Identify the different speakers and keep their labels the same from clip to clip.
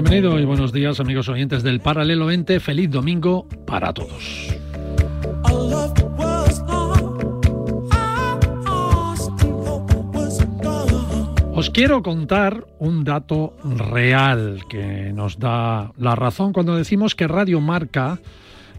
Speaker 1: Bienvenido y buenos días amigos oyentes del Paralelo 20. Feliz domingo para todos. Os quiero contar un dato real que nos da la razón cuando decimos que Radio Marca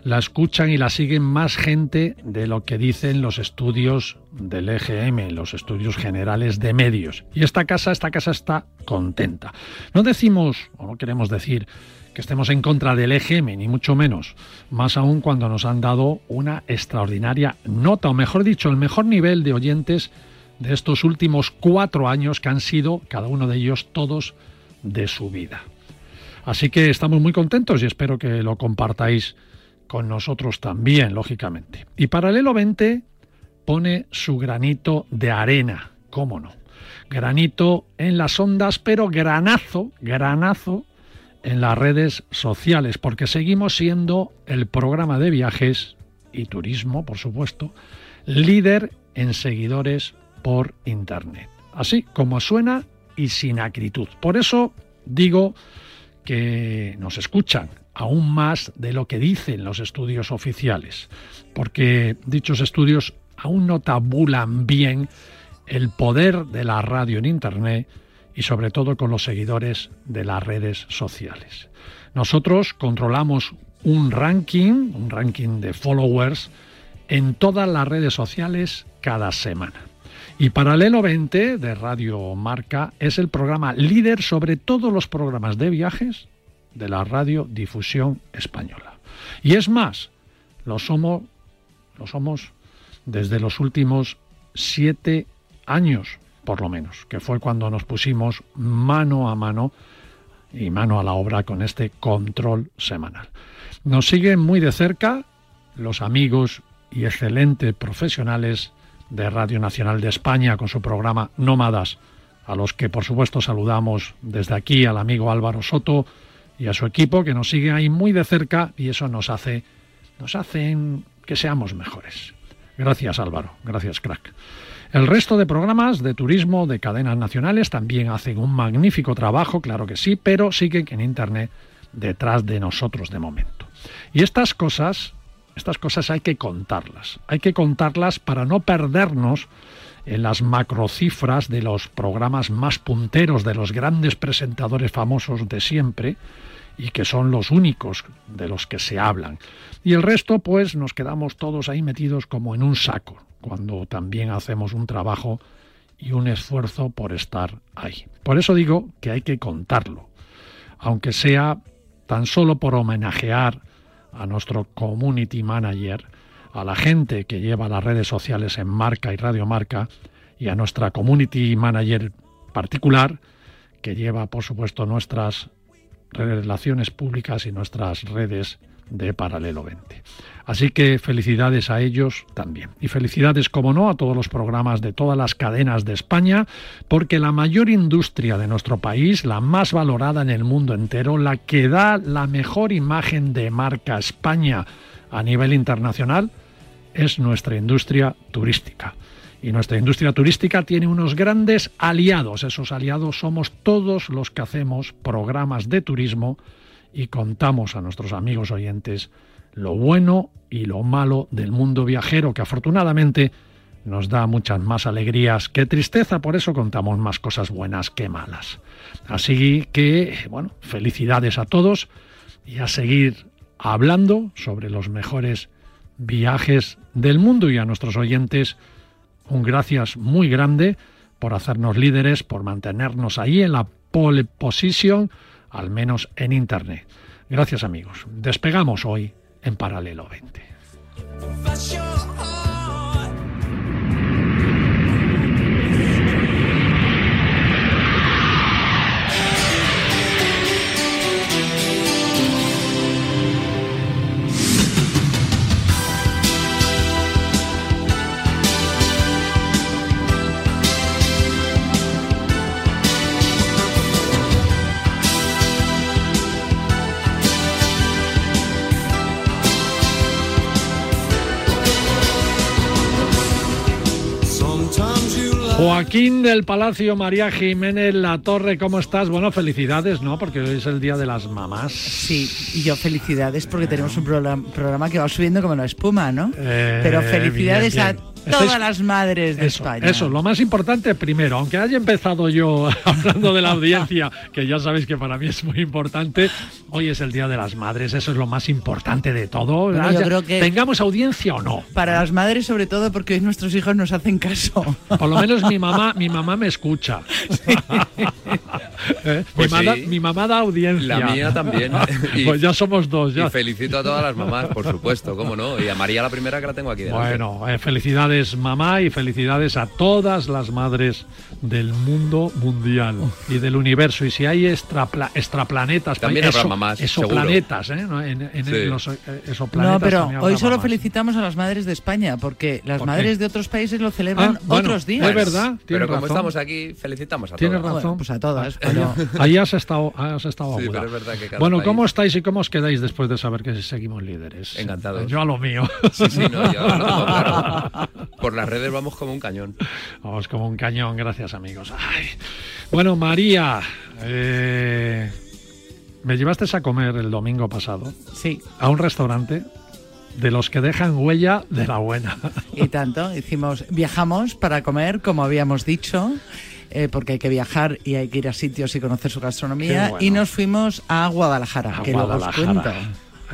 Speaker 1: la escuchan y la siguen más gente de lo que dicen los estudios del EGM, los estudios generales de medios. Y esta casa, esta casa está contenta. No decimos, o no queremos decir, que estemos en contra del EGM, ni mucho menos, más aún cuando nos han dado una extraordinaria nota, o mejor dicho, el mejor nivel de oyentes de estos últimos cuatro años que han sido, cada uno de ellos, todos de su vida. Así que estamos muy contentos y espero que lo compartáis con nosotros también, lógicamente. Y Paralelo 20 pone su granito de arena, cómo no. Granito en las ondas, pero granazo, granazo en las redes sociales, porque seguimos siendo el programa de viajes y turismo, por supuesto, líder en seguidores por Internet. Así como suena y sin acritud. Por eso digo que nos escuchan aún más de lo que dicen los estudios oficiales, porque dichos estudios aún no tabulan bien el poder de la radio en Internet y sobre todo con los seguidores de las redes sociales. Nosotros controlamos un ranking, un ranking de followers en todas las redes sociales cada semana. Y Paralelo 20 de Radio Marca es el programa líder sobre todos los programas de viajes de la radiodifusión española. Y es más, lo somos, lo somos desde los últimos siete años, por lo menos, que fue cuando nos pusimos mano a mano y mano a la obra con este control semanal. Nos siguen muy de cerca los amigos y excelentes profesionales de Radio Nacional de España con su programa Nómadas, a los que por supuesto saludamos desde aquí al amigo Álvaro Soto, y a su equipo que nos sigue ahí muy de cerca y eso nos hace nos que seamos mejores. Gracias Álvaro, gracias crack. El resto de programas de turismo de cadenas nacionales también hacen un magnífico trabajo, claro que sí, pero siguen en Internet detrás de nosotros de momento. Y estas cosas, estas cosas hay que contarlas. Hay que contarlas para no perdernos en las macrocifras de los programas más punteros de los grandes presentadores famosos de siempre, y que son los únicos de los que se hablan. Y el resto, pues nos quedamos todos ahí metidos como en un saco, cuando también hacemos un trabajo y un esfuerzo por estar ahí. Por eso digo que hay que contarlo, aunque sea tan solo por homenajear a nuestro community manager, a la gente que lleva las redes sociales en Marca y Radio Marca, y a nuestra community manager particular, que lleva, por supuesto, nuestras relaciones públicas y nuestras redes de Paralelo 20. Así que felicidades a ellos también. Y felicidades, como no, a todos los programas de todas las cadenas de España, porque la mayor industria de nuestro país, la más valorada en el mundo entero, la que da la mejor imagen de marca España a nivel internacional, es nuestra industria turística. Y nuestra industria turística tiene unos grandes aliados. Esos aliados somos todos los que hacemos programas de turismo y contamos a nuestros amigos oyentes lo bueno y lo malo del mundo viajero, que afortunadamente nos da muchas más alegrías que tristeza, por eso contamos más cosas buenas que malas. Así que, bueno, felicidades a todos y a seguir hablando sobre los mejores viajes del mundo y a nuestros oyentes un gracias muy grande por hacernos líderes, por mantenernos ahí en la pole position, al menos en Internet. Gracias amigos. Despegamos hoy en Paralelo 20. Joaquín del Palacio, María Jiménez La Torre, ¿cómo estás? Bueno, felicidades, ¿no? Porque hoy es el Día de las Mamás.
Speaker 2: Sí, y yo felicidades porque tenemos un programa, que va subiendo como la espuma, ¿no? Eh, Pero felicidades a Todas las madres de España.
Speaker 1: Eso, lo más importante primero, aunque haya empezado yo hablando de la audiencia, que ya sabéis que para mí es muy importante, hoy es el Día de las Madres, eso es lo más importante de todo. yo creo que tengamos audiencia o no.
Speaker 2: Para las madres sobre todo porque hoy nuestros hijos nos hacen caso.
Speaker 1: Por lo menos mi mamá, mi mamá me escucha. ¿Eh? Pues mi, mamá, da audiencia.
Speaker 3: La mía también.
Speaker 1: pues ya somos dos. Ya.
Speaker 3: Y felicito a todas las mamás, por supuesto, cómo no. Y a María la primera que la tengo aquí delante.
Speaker 1: Bueno, eh, felicidades mamá y felicidades a todas las madres del mundo mundial y del universo. Y si hay extraplanetas,
Speaker 3: también habrá mamás,
Speaker 1: exoplanetas, ¿eh? En, los eh, No,
Speaker 2: pero hoy solo felicitamos a las madres de España porque las madres de otros países lo celebran ah, otros días.
Speaker 1: Es verdad,
Speaker 3: pero como estamos aquí, felicitamos a todas.
Speaker 1: Tienes razón,
Speaker 2: pues a todas.
Speaker 1: Ahí has estado, has estado
Speaker 3: sí, pero es verdad que
Speaker 1: Bueno, ¿cómo estáis y cómo os quedáis después de saber que seguimos líderes?
Speaker 3: Encantados.
Speaker 1: Yo a lo mío.
Speaker 3: Sí, sí, no, yo claro. Por las redes vamos como un cañón.
Speaker 1: Vamos como un cañón, gracias amigos. Bueno, María, eh, me llevaste a comer el domingo pasado.
Speaker 2: Sí.
Speaker 1: A un restaurante de los que dejan huella de la buena.
Speaker 2: Y tanto, hicimos, viajamos para comer, como habíamos dicho. Eh, porque hay que viajar y hay que ir a sitios y conocer su gastronomía. Y nos fuimos a Guadalajara, que luego os cuento.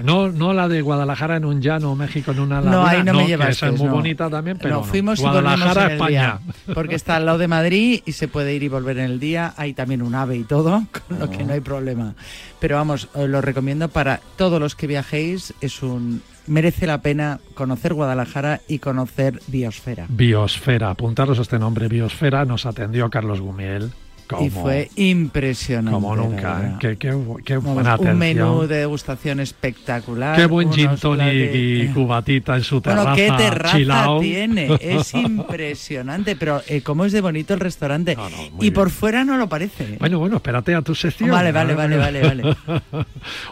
Speaker 1: No, no la de Guadalajara en un llano, México en una
Speaker 2: ladera. No, ahí no, me llevaste.
Speaker 1: esa es muy bonita también, pero
Speaker 2: no, fuimos Guadalajara, España. porque está al lado de Madrid y se puede ir y volver en el día. Hay también un ave y todo, con lo que no hay problema. Pero vamos, os lo recomiendo para todos los que viajéis. Es un merece la pena conocer Guadalajara y conocer Biosfera.
Speaker 1: Biosfera, apuntaros a este nombre, Biosfera. Nos atendió Carlos Gumiel
Speaker 2: y fue impresionante.
Speaker 1: Como nunca. Qué, qué, qué
Speaker 2: buena Un menú de degustación espectacular.
Speaker 1: Qué buen gin tonic y cubatita en su terraza.
Speaker 2: Bueno, qué terraza tiene. Es impresionante. Pero eh, cómo es de bonito el restaurante. y por fuera no lo parece.
Speaker 1: Bueno, bueno, espérate a tu sección.
Speaker 2: Vale, vale, vale, vale. vale.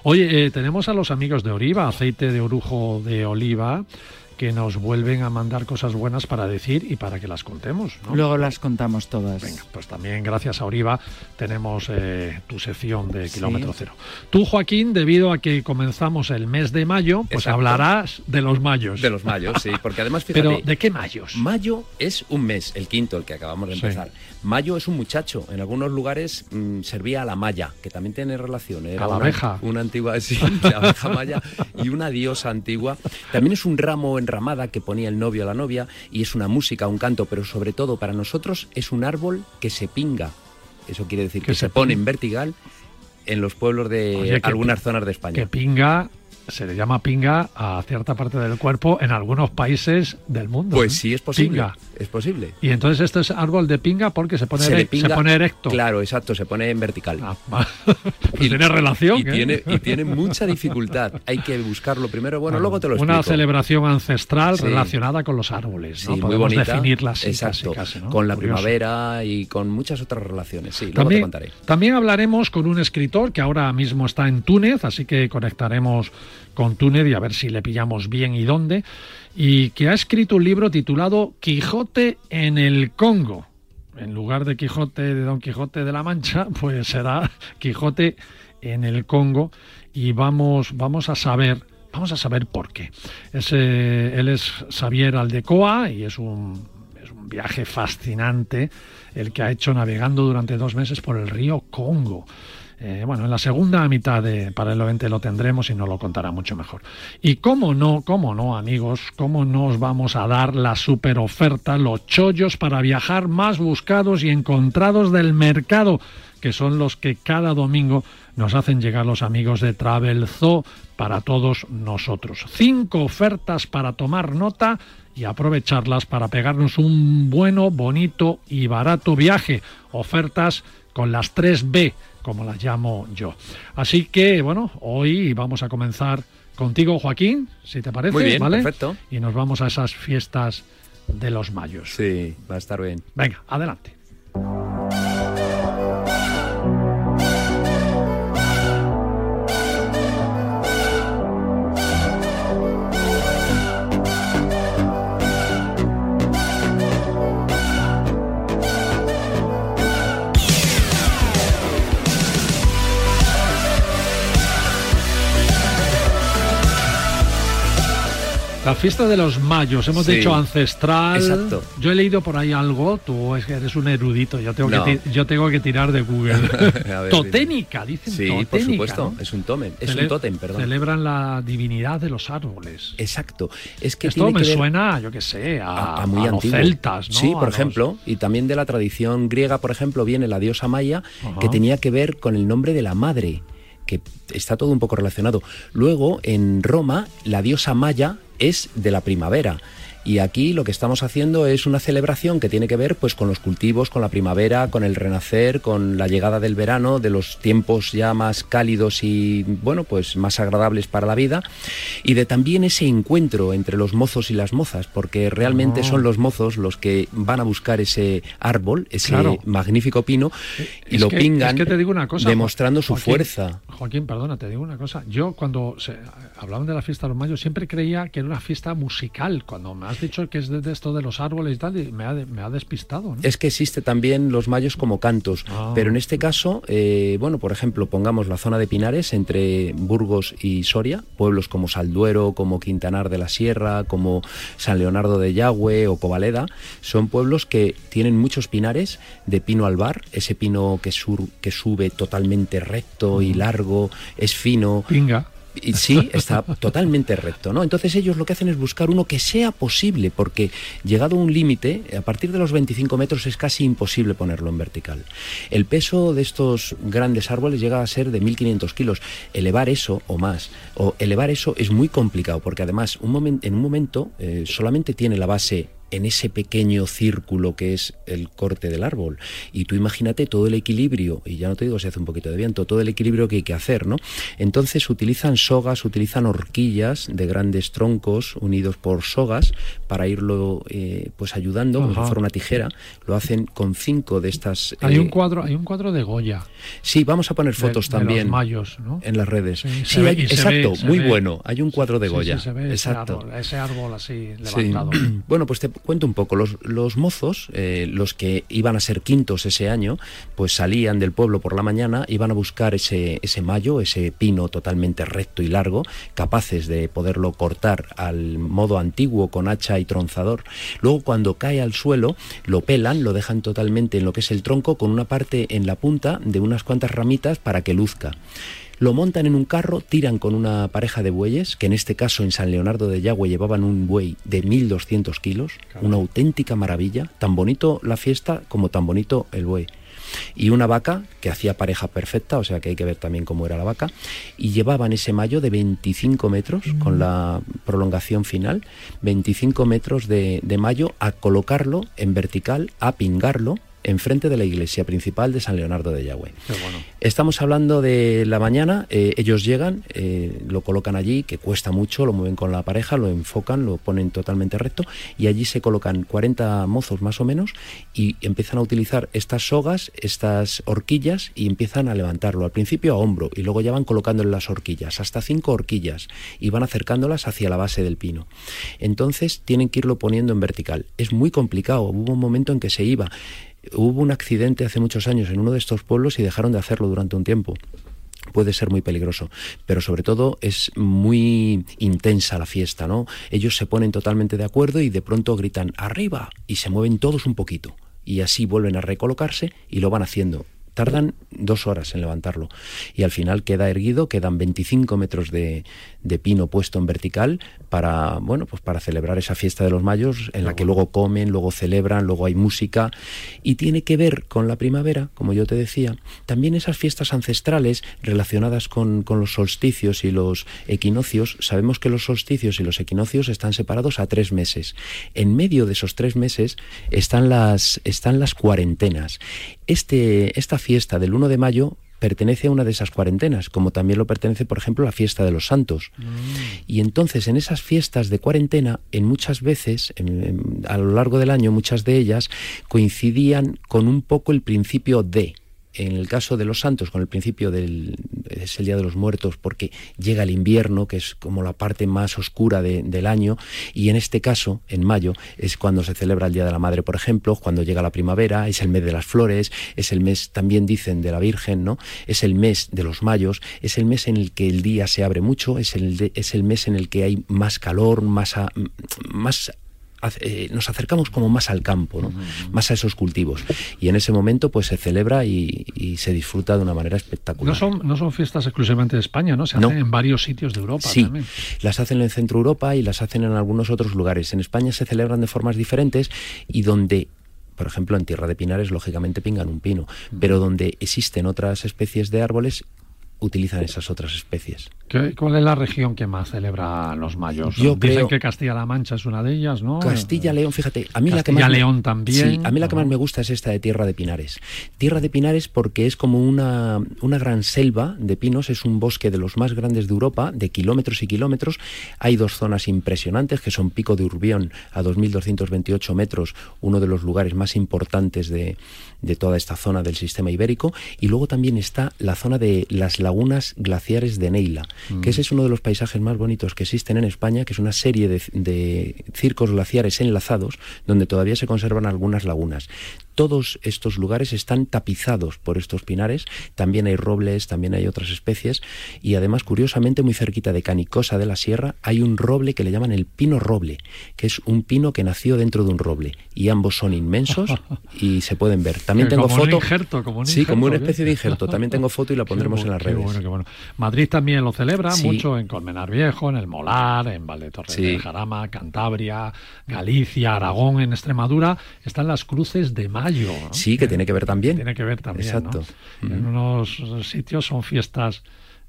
Speaker 1: Oye, eh, tenemos a los amigos de Oliva, aceite de orujo de oliva que nos vuelven a mandar cosas buenas para decir y para que las contemos.
Speaker 2: Luego las contamos todas.
Speaker 1: Venga, pues también gracias a Oriva tenemos eh, tu sección de Kilómetro Cero. Tú, Joaquín, debido a que comenzamos el mes de mayo, pues hablarás de los mayos.
Speaker 3: De los mayos, sí, porque además fíjate,
Speaker 1: Pero, ¿de qué mayos?
Speaker 3: Mayo es un mes, el quinto, el que acabamos de empezar. Mayo es un muchacho. En algunos lugares mm, servía a la maya, que también tiene relación.
Speaker 1: Era a la abeja.
Speaker 3: Una, antigua, sí, la abeja maya y una diosa antigua. También es un ramo enramada que ponía el novio a la novia y es una música, un canto, pero sobre todo para nosotros es un árbol que se pinga. Eso quiere decir que, se, pone en vertical en los pueblos de algunas zonas de España.
Speaker 1: Que pinga se le llama pinga a cierta parte del cuerpo en algunos países del mundo.
Speaker 3: Pues sí, es posible. Es posible.
Speaker 1: Y entonces esto es árbol de pinga porque se pone, se, pone erecto.
Speaker 3: Claro, exacto, se pone en vertical.
Speaker 1: Ah, pues y tiene relación.
Speaker 3: Y, tiene, y tiene mucha dificultad. Hay que buscarlo primero. Bueno, luego te lo explico.
Speaker 1: Una celebración ancestral relacionada con los árboles.
Speaker 3: Sí, muy bonita. definirla exacto, Con la primavera y con muchas otras relaciones. Sí, luego
Speaker 1: también,
Speaker 3: te contaré.
Speaker 1: También hablaremos con un escritor que ahora mismo está en Túnez, así que conectaremos con Túnez y a ver si le pillamos bien y dónde, y que ha escrito un libro titulado Quijote en el Congo. En lugar de Quijote de Don Quijote de la Mancha, pues será Quijote en el Congo y vamos, vamos a saber Vamos a saber por qué. él es Xavier Aldecoa y es un, es un, viaje fascinante el que ha hecho navegando durante dos meses por el río Congo. Eh, bueno, en la segunda mitad de, para el evento lo tendremos y nos lo contará mucho mejor. Y cómo no, cómo no, amigos, cómo no os vamos a dar la super oferta, los chollos para viajar más buscados y encontrados del mercado, que son los que cada domingo nos hacen llegar los amigos de Travel Zoo para todos nosotros. Cinco ofertas para tomar nota y aprovecharlas para pegarnos un bueno, bonito y barato viaje. Ofertas con las 3B, como las llamo yo. Así que, bueno, hoy vamos a comenzar contigo, Joaquín, si te parece.
Speaker 3: Muy bien,
Speaker 1: ¿vale?
Speaker 3: perfecto.
Speaker 1: Y nos vamos a esas fiestas de los mayos.
Speaker 3: Sí, va a estar bien.
Speaker 1: Venga, adelante. La fiesta de los mayos, hemos
Speaker 3: Sí.
Speaker 1: dicho ancestral.
Speaker 3: Exacto.
Speaker 1: Yo he leído por ahí algo, tú eres un erudito, yo tengo,
Speaker 3: No.
Speaker 1: que, ti- yo tengo que tirar de Google.
Speaker 3: Ver,
Speaker 1: toténica, dicen
Speaker 3: Sí,
Speaker 1: toténica.
Speaker 3: por supuesto.
Speaker 1: ¿no?
Speaker 3: Es un tótem. Es
Speaker 1: Cele-
Speaker 3: un tótem, perdón.
Speaker 1: Celebran la divinidad de los árboles.
Speaker 3: Exacto. Es que
Speaker 1: Esto
Speaker 3: tiene
Speaker 1: me
Speaker 3: que ver
Speaker 1: suena, yo qué sé, a,
Speaker 3: a, a muy
Speaker 1: a los celtas, ¿no?
Speaker 3: Sí, por
Speaker 1: los-
Speaker 3: ejemplo, y también de la tradición griega, por ejemplo, viene la diosa Maya,
Speaker 1: Ajá.
Speaker 3: que tenía que ver con el nombre de la madre, que está todo un poco relacionado. Luego, en Roma, la diosa Maya es de la primavera. Y aquí lo que estamos haciendo es una celebración que tiene que ver pues con los cultivos, con la primavera, con el renacer, con la llegada del verano, de los tiempos ya más cálidos y bueno, pues más agradables para la vida y de también ese encuentro entre los mozos y las mozas, porque realmente
Speaker 1: Ah.
Speaker 3: son los mozos los que van a buscar ese árbol, ese
Speaker 1: Claro.
Speaker 3: magnífico pino y
Speaker 1: Es
Speaker 3: lo
Speaker 1: que-
Speaker 3: pingan
Speaker 1: es que te digo una cosa,
Speaker 3: demostrando su
Speaker 1: Joaquín,
Speaker 3: fuerza.
Speaker 1: Joaquín, perdona, te digo una cosa. Yo cuando se, hablaban de la fiesta de los mayos siempre creía que era una fiesta musical. Cuando me has dicho que es de, esto de los árboles y tal, y me ha, me ha despistado. ¿no?
Speaker 3: Es que existe también los mayos como cantos,
Speaker 1: Ah.
Speaker 3: pero en este caso, eh, bueno, por ejemplo, pongamos la zona de Pinares entre Burgos y Soria, pueblos como Salduero, como Quintanar de la Sierra, como San Leonardo de Yagüe o Covaleda, son pueblos que tienen muchos pinares de pino albar, ese pino que, sur- que sube totalmente recto y largo, es fino,
Speaker 1: Pinga.
Speaker 3: Y sí, está totalmente recto, ¿no? Entonces ellos lo que hacen es buscar uno que sea posible, porque llegado a un límite, a partir de los 25 metros es casi imposible ponerlo en vertical. El peso de estos grandes árboles llega a ser de 1.500 kilos. Elevar eso o más, o elevar eso es muy complicado, porque además un en un momento eh, solamente tiene la base en ese pequeño círculo que es el corte del árbol. Y tú imagínate todo el equilibrio, y ya no te digo si hace un poquito de viento, todo el equilibrio que hay que hacer, ¿no? Entonces utilizan sogas, utilizan horquillas de grandes troncos unidos por sogas para irlo eh, pues ayudando, como si
Speaker 1: Ajá.
Speaker 3: fuera una tijera. Lo hacen con cinco de estas.
Speaker 1: Hay
Speaker 3: eh,
Speaker 1: un cuadro, hay un cuadro de Goya.
Speaker 3: Sí, vamos a poner
Speaker 1: de-
Speaker 3: fotos
Speaker 1: de
Speaker 3: también
Speaker 1: los mayos, ¿no?
Speaker 3: en las redes.
Speaker 1: Sí, ve-
Speaker 3: exacto,
Speaker 1: ve-
Speaker 3: muy bueno. Hay un cuadro de
Speaker 1: Sí,
Speaker 3: Goya.
Speaker 1: sí, se ve ese
Speaker 3: exacto.
Speaker 1: árbol, ese árbol así
Speaker 3: Sí.
Speaker 1: levantado.
Speaker 3: Bueno, pues te cuento un poco. Los, los mozos, eh, los que iban a ser quintos ese año, pues salían del pueblo por la mañana, iban a buscar ese, ese mayo, ese pino totalmente recto y largo, capaces de poderlo cortar al modo antiguo con hacha y tronzador. Luego, cuando cae al suelo, lo pelan, lo dejan totalmente en lo que es el tronco, con una parte en la punta de unas cuantas ramitas para que luzca. Lo montan en un carro, tiran con una pareja de bueyes, que en este caso en San Leonardo de Yagüe llevaban un buey de 1200 kilos, una auténtica maravilla, tan bonito la fiesta como tan bonito el buey. Y una vaca que hacía pareja perfecta, o sea que hay que ver también cómo era la vaca, y llevaban ese mayo de 25 metros con la prolongación final, 25 metros de, de mayo a colocarlo en vertical, a pingarlo enfrente de la iglesia principal de San Leonardo de
Speaker 1: bueno.
Speaker 3: Estamos hablando de la mañana, eh, ellos llegan, eh, lo colocan allí, que cuesta mucho, lo mueven con la pareja, lo enfocan, lo ponen totalmente recto y allí se colocan 40 mozos más o menos y empiezan a utilizar estas sogas, estas horquillas y empiezan a levantarlo, al principio a hombro y luego ya van colocándole las horquillas, hasta cinco horquillas y van acercándolas hacia la base del pino. Entonces tienen que irlo poniendo en vertical. Es muy complicado, hubo un momento en que se iba. Hubo un accidente hace muchos años en uno de estos pueblos y dejaron de hacerlo durante un tiempo. Puede ser muy peligroso, pero sobre todo es muy intensa la fiesta, ¿no? Ellos se ponen totalmente de acuerdo y de pronto gritan arriba y se mueven todos un poquito y así vuelven a recolocarse y lo van haciendo tardan dos horas en levantarlo. Y al final queda erguido, quedan 25 metros de, de pino puesto en vertical para, bueno, pues para celebrar esa fiesta de los mayos en la que luego comen, luego celebran, luego hay música y tiene que ver con la primavera, como yo te decía, también esas fiestas ancestrales relacionadas con, con los solsticios y los equinoccios. Sabemos que los solsticios y los equinoccios están separados a tres meses. En medio de esos tres meses están las, están las cuarentenas. Este, esta fiesta del 1 de mayo pertenece a una de esas cuarentenas, como también lo pertenece, por ejemplo, la fiesta de los santos. Mm. Y entonces, en esas fiestas de cuarentena, en muchas veces, a lo largo del año, muchas de ellas coincidían con un poco el principio de, en el caso de los santos, con el principio del es el Día de los Muertos, porque llega el invierno, que es como la parte más oscura del año, y en este caso, en mayo, es cuando se celebra el Día de la Madre, por ejemplo, cuando llega la primavera, es el mes de las flores, es el mes, también dicen, de la Virgen, ¿no? Es el mes de los mayos, es el mes en el que el día se abre mucho, es el, es el mes en el que hay más calor, más, más eh, nos acercamos como más al campo, ¿no? más a esos cultivos. Y en ese momento pues se celebra y, se disfruta de una manera espectacular.
Speaker 1: No son, no son fiestas exclusivamente de España, ¿no? Se hacen en varios sitios de Europa.
Speaker 3: Sí, las hacen en Centro Europa y las hacen en algunos otros lugares. En España se celebran de formas diferentes y donde por ejemplo, en Tierra de Pinares, lógicamente pingan un pino, pero donde existen otras especies de árboles, utilizan esas otras especies.
Speaker 1: ¿Cuál es la región que más celebra los mayos?
Speaker 3: Yo
Speaker 1: Dicen que Castilla-La Mancha es una de ellas, ¿no?
Speaker 3: Castilla-León, fíjate, a mí
Speaker 1: la que más
Speaker 3: León
Speaker 1: también.
Speaker 3: Sí, a mí la que más me gusta es esta de Tierra de Pinares. Tierra de Pinares porque es como una, una gran selva de pinos, es un bosque de los más grandes de Europa, de kilómetros y kilómetros. Hay dos zonas impresionantes que son Pico de Urbión a 2.228 metros, uno de los lugares más importantes de, de toda esta zona del sistema ibérico, y luego también está la zona de las lagunas glaciares de Neila, que ese es uno de los paisajes más bonitos que existen en España, que es una serie de, de circos glaciares enlazados donde todavía se conservan algunas lagunas todos estos lugares están tapizados por estos pinares, también hay robles, también hay otras especies y además curiosamente muy cerquita de Canicosa de la Sierra hay un roble que le llaman el pino roble, que es un pino que nació dentro de un roble y ambos son inmensos y se pueden ver. También tengo foto. sí, como una especie de injerto. También tengo foto y la pondremos en las redes.
Speaker 1: Madrid también lo celebra mucho en Colmenar Viejo, en el Molar, en Valdetorre de Jarama, Cantabria, Galicia, Aragón, en Extremadura están las cruces de mar
Speaker 3: Sí, que tiene que ver también.
Speaker 1: Tiene que ver también. Exacto. En unos sitios son fiestas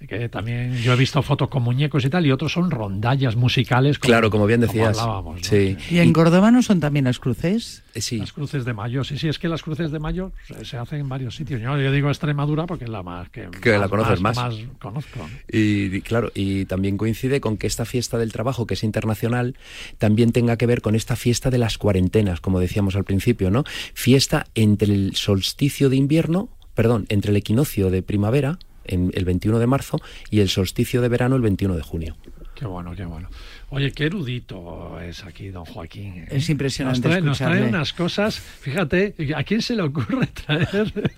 Speaker 1: que también yo he visto fotos con muñecos y tal, y otros son rondallas musicales.
Speaker 3: claro, como bien decías. sí.
Speaker 2: ¿Y en Córdoba no son también las cruces?
Speaker 1: Eh, sí. Las cruces de mayo, sí, sí, es que las cruces de mayo se, hacen en varios sitios. Yo, digo Extremadura porque es la más que,
Speaker 3: la conoces más.
Speaker 1: conozco.
Speaker 3: Y, claro, y también coincide con que esta fiesta del trabajo, que es internacional, también tenga que ver con esta fiesta de las cuarentenas, como decíamos al principio, ¿no? Fiesta entre el solsticio de invierno, perdón, entre el equinoccio de primavera, en el 21 de marzo y el solsticio de verano el 21 de junio.
Speaker 1: Qué bueno, qué bueno. Oye, qué erudito es aquí don Joaquín. ¿eh?
Speaker 2: Es impresionante.
Speaker 1: Nos trae, unas cosas, fíjate, ¿a quién se le ocurre traer?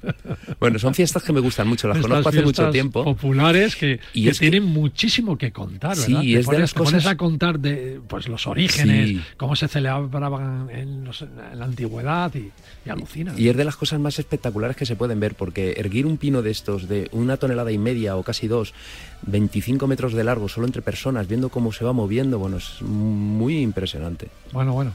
Speaker 3: Bueno, son fiestas que me gustan mucho, las conozco hace mucho tiempo.
Speaker 1: populares que, y tienen muchísimo que contar, ¿verdad?
Speaker 3: Sí, es de las cosas...
Speaker 1: a contar de pues los orígenes, cómo se celebraban en, la antigüedad y, y alucina.
Speaker 3: Y es de las cosas más espectaculares que se pueden ver, porque erguir un pino de estos de una tonelada y media o casi dos, 25 metros de largo, solo entre personas, viendo cómo se va moviendo, bueno, es muy impresionante.
Speaker 1: Bueno, bueno.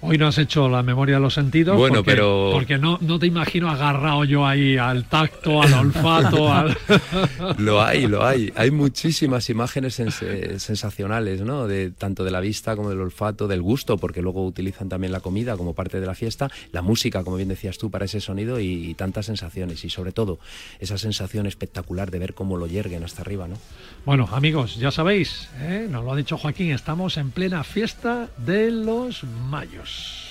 Speaker 1: Hoy no has hecho la memoria de los sentidos.
Speaker 3: Bueno,
Speaker 1: porque,
Speaker 3: pero.
Speaker 1: Porque no, no te imagino agarrado yo ahí al tacto, al olfato. al...
Speaker 3: lo hay, lo hay. Hay muchísimas imágenes sensacionales, ¿no? De, tanto de la vista como del olfato, del gusto, porque luego utilizan también la comida como parte de la fiesta, la música, como bien decías tú, para ese sonido y, tantas sensaciones. Y sobre todo, esa sensación espectacular de ver cómo lo yerguen hasta arriba, ¿no?
Speaker 1: Bueno, amigos, ya sabéis, ¿eh? nos lo ha dicho Joaquín, estamos en plena fiesta de los mayos. house.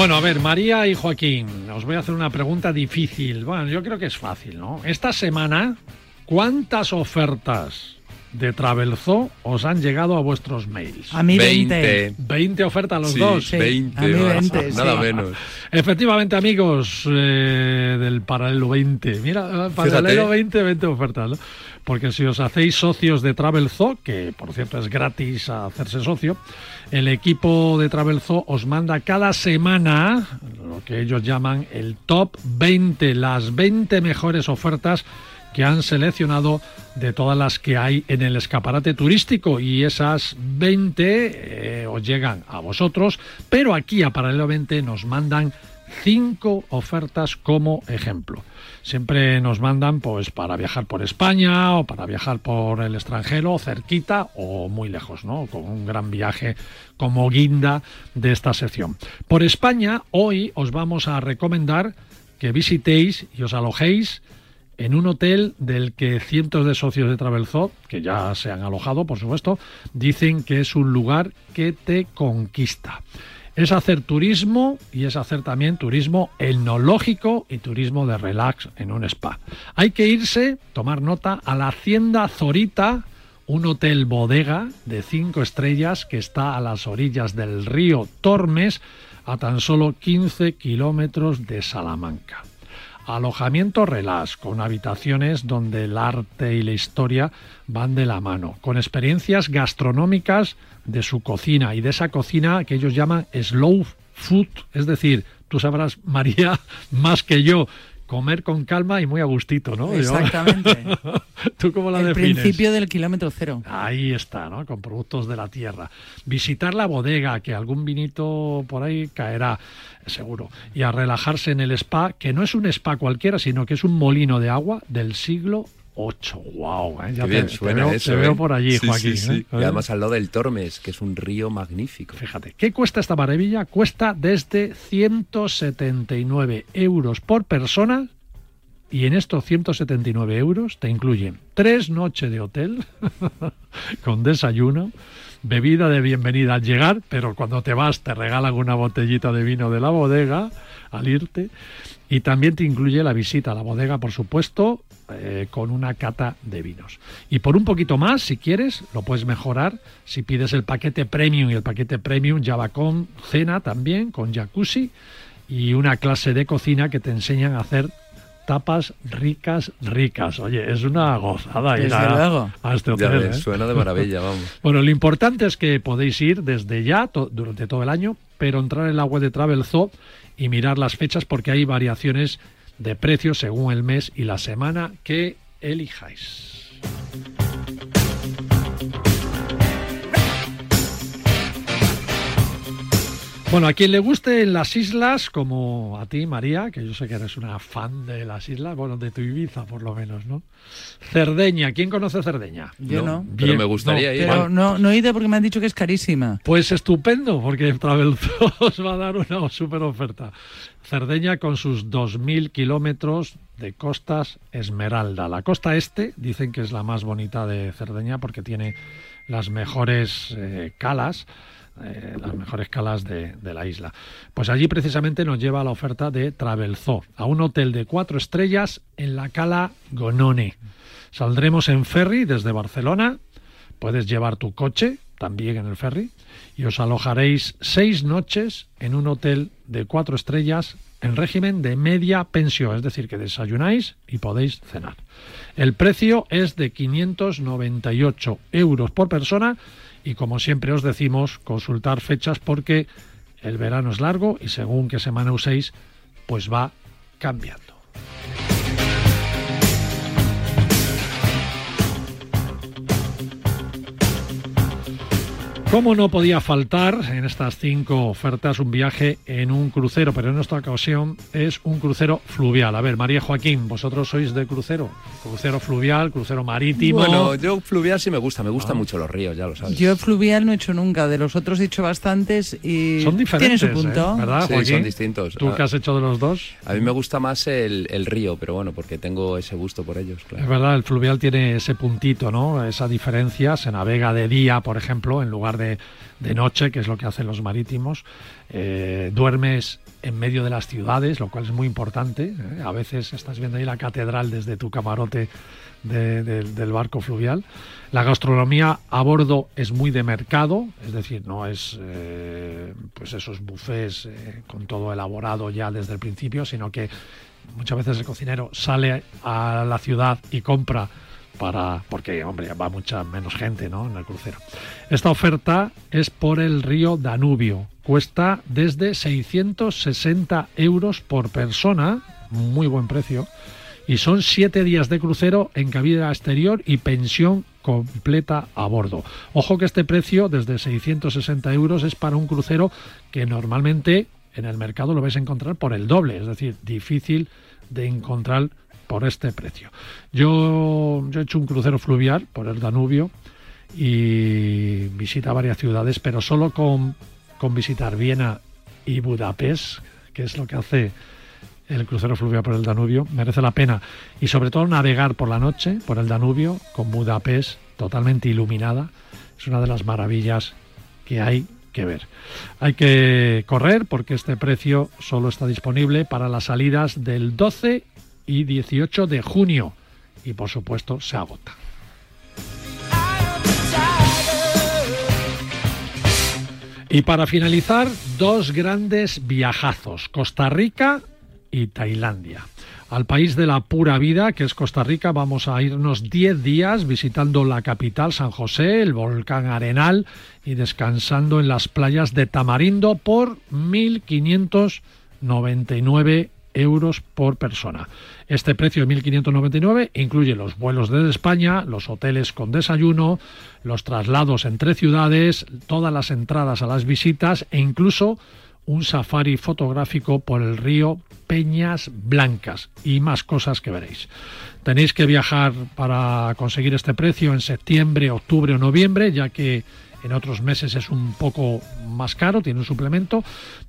Speaker 1: Bueno, a ver, María y Joaquín, os voy a hacer una pregunta difícil. Bueno, yo creo que es fácil, ¿no? Esta semana ¿cuántas ofertas de Travelzoo os han llegado a vuestros mails?
Speaker 2: A mí 20.
Speaker 1: 20 ofertas los
Speaker 3: Sí,
Speaker 1: dos.
Speaker 2: Sí,
Speaker 3: 20,
Speaker 2: a mí
Speaker 3: más,
Speaker 2: 20,
Speaker 3: nada
Speaker 2: sí.
Speaker 3: menos.
Speaker 1: Efectivamente, amigos eh, del Paralelo 20. Mira, eh, Paralelo
Speaker 3: Fíjate.
Speaker 1: 20, 20 ofertas, ¿no? Porque si os hacéis socios de Travelzoo, que por cierto es gratis a hacerse socio, el equipo de Travelzoo os manda cada semana lo que ellos llaman el top 20, las 20 mejores ofertas que han seleccionado de todas las que hay en el escaparate turístico y esas 20 eh, os llegan a vosotros, pero aquí a paralelamente nos mandan cinco ofertas como ejemplo. Siempre nos mandan pues para viajar por España o para viajar por el extranjero, cerquita o muy lejos, ¿no? Con un gran viaje como guinda de esta sección. Por España, hoy os vamos a recomendar que visitéis y os alojéis en un hotel del que cientos de socios de Travelzoo, que ya se han alojado, por supuesto, dicen que es un lugar que te conquista. Es hacer turismo y es hacer también turismo etnológico y turismo de relax en un spa. Hay que irse, tomar nota, a la Hacienda Zorita, un hotel bodega de cinco estrellas que está a las orillas del río Tormes, a tan solo 15 kilómetros de Salamanca. Alojamiento relax, con habitaciones donde el arte y la historia van de la mano, con experiencias gastronómicas de su cocina y de esa cocina que ellos llaman slow food, es decir, tú sabrás, María, más que yo, comer con calma y muy a gustito, ¿no?
Speaker 2: Exactamente.
Speaker 1: ¿Tú cómo la
Speaker 2: El
Speaker 1: defines?
Speaker 2: principio del kilómetro cero.
Speaker 1: Ahí está, ¿no? Con productos de la tierra. Visitar la bodega, que algún vinito por ahí caerá, seguro. Y a relajarse en el spa, que no es un spa cualquiera, sino que es un molino de agua del siglo VIII. ¡Wow! Ya
Speaker 3: Qué
Speaker 1: te,
Speaker 3: bien
Speaker 1: te
Speaker 3: suena
Speaker 1: veo,
Speaker 3: eso.
Speaker 1: te veo
Speaker 3: ¿eh?
Speaker 1: por allí,
Speaker 3: Sí,
Speaker 1: Joaquín.
Speaker 3: sí, sí.
Speaker 1: ¿eh?
Speaker 3: Y además al lado del Tormes, que es un río magnífico.
Speaker 1: Fíjate, ¿qué cuesta esta maravilla? Cuesta desde 179 euros por persona y en estos 179 euros te incluyen tres noches de hotel con desayuno, bebida de bienvenida al llegar, pero cuando te vas te regalan una botellita de vino de la bodega al irte y también te incluye la visita a la bodega, por supuesto, eh, con una cata de vinos. Y por un poquito más, si quieres, lo puedes mejorar si pides el paquete premium y el paquete premium ya va con cena también, con jacuzzi y una clase de cocina que te enseñan a hacer tapas ricas, ricas. Oye, es una gozada ir a, este
Speaker 3: Ya ves,
Speaker 1: ¿eh?
Speaker 3: suena de maravilla, vamos.
Speaker 1: Bueno, lo importante es que podéis ir desde ya, to- durante todo el año, pero entrar en la web de Travel Zoo y mirar las fechas porque hay variaciones de precios según el mes y la semana que elijáis. Bueno, a quien le guste las islas, como a ti, María, que yo sé que eres una fan de las islas, bueno, de tu Ibiza por lo menos, ¿no? Cerdeña, ¿quién conoce Cerdeña?
Speaker 2: Yo no.
Speaker 1: Bien,
Speaker 3: me gustaría
Speaker 1: no,
Speaker 3: ir.
Speaker 2: Pero no, no he ido porque me han dicho que es carísima.
Speaker 1: Pues estupendo, porque Travelzoo os va a dar una super oferta. Cerdeña con sus 2.000 kilómetros de costas Esmeralda. La costa este dicen que es la más bonita de Cerdeña porque tiene las mejores eh, calas, eh, las mejores calas de, la isla. Pues allí precisamente nos lleva la oferta de Travelzoo, a un hotel de cuatro estrellas en la cala Gonone. Saldremos en ferry desde Barcelona, Puedes llevar tu coche también en el ferry y os alojaréis seis noches en un hotel de cuatro estrellas en régimen de media pensión, es decir, que desayunáis y podéis cenar. El precio es de 598 euros por persona y como siempre os decimos, consultar fechas porque el verano es largo y según qué semana uséis, pues va cambiando. ¿Cómo no podía faltar en estas cinco ofertas un viaje en un crucero? Pero en esta ocasión es un crucero fluvial. A ver, María Joaquín, vosotros sois de crucero. Crucero fluvial, crucero marítimo.
Speaker 3: Bueno, yo fluvial sí me gusta, me
Speaker 1: Ah.
Speaker 3: gustan mucho los ríos, ya lo sabes.
Speaker 2: Yo fluvial no he hecho nunca, de los otros he hecho bastantes y
Speaker 1: Son diferentes,
Speaker 2: tiene su punto.
Speaker 1: ¿eh? ¿verdad,
Speaker 3: Sí,
Speaker 1: Joaquín?
Speaker 3: son distintos.
Speaker 1: ¿Tú
Speaker 3: Ah.
Speaker 1: que has hecho de los dos?
Speaker 3: A mí me gusta más el, el río, pero bueno, porque tengo ese gusto por ellos,
Speaker 1: Es verdad, el fluvial tiene ese puntito, ¿no? Esa diferencia. Se navega de día, por ejemplo, en lugar de de, de noche, que es lo que hacen los marítimos. Eh, duermes en medio de las ciudades, lo cual es muy importante. ¿eh? A veces estás viendo ahí la catedral desde tu camarote del barco fluvial. La gastronomía a bordo es muy de mercado, es decir, no es eh, pues esos buffets con todo elaborado ya desde el principio, sino que muchas veces el cocinero sale a la ciudad y compra porque hombre va mucha menos gente ¿no? en el crucero esta oferta es por el río Danubio cuesta desde 660 euros por persona muy buen precio y son siete días de crucero en cabina exterior y pensión completa a bordo. Ojo que este precio, desde 660 euros, es para un crucero que normalmente en el mercado lo vais a encontrar por el doble, es decir, difícil de encontrar por este precio. Yo, he hecho un crucero fluvial por el Danubio y visita varias ciudades, pero solo con, con visitar Viena y Budapest, que es lo que hace el crucero fluvial por el Danubio, merece la pena. Y sobre todo navegar por la noche por el Danubio con Budapest totalmente iluminada. Es una de las maravillas que hay que ver. Hay que correr porque este precio solo está disponible para las salidas del 12 y 18 de junio. Y por supuesto se agota. Y para finalizar, dos grandes viajazos, Costa Rica y Tailandia. Al país de la pura vida, que es Costa Rica, vamos a irnos 10 días visitando la capital, San José, el volcán Arenal y descansando en las playas de Tamarindo por 1.599 euros por persona. Este precio de 1.599 incluye los vuelos desde España, los hoteles con desayuno, los traslados entre ciudades, todas las entradas a las visitas e incluso un safari fotográfico por el río Peñas Blancas y más cosas que veréis. Tenéis que viajar para conseguir este precio en septiembre, octubre o noviembre, ya que en otros meses es un poco más caro, tiene un suplemento,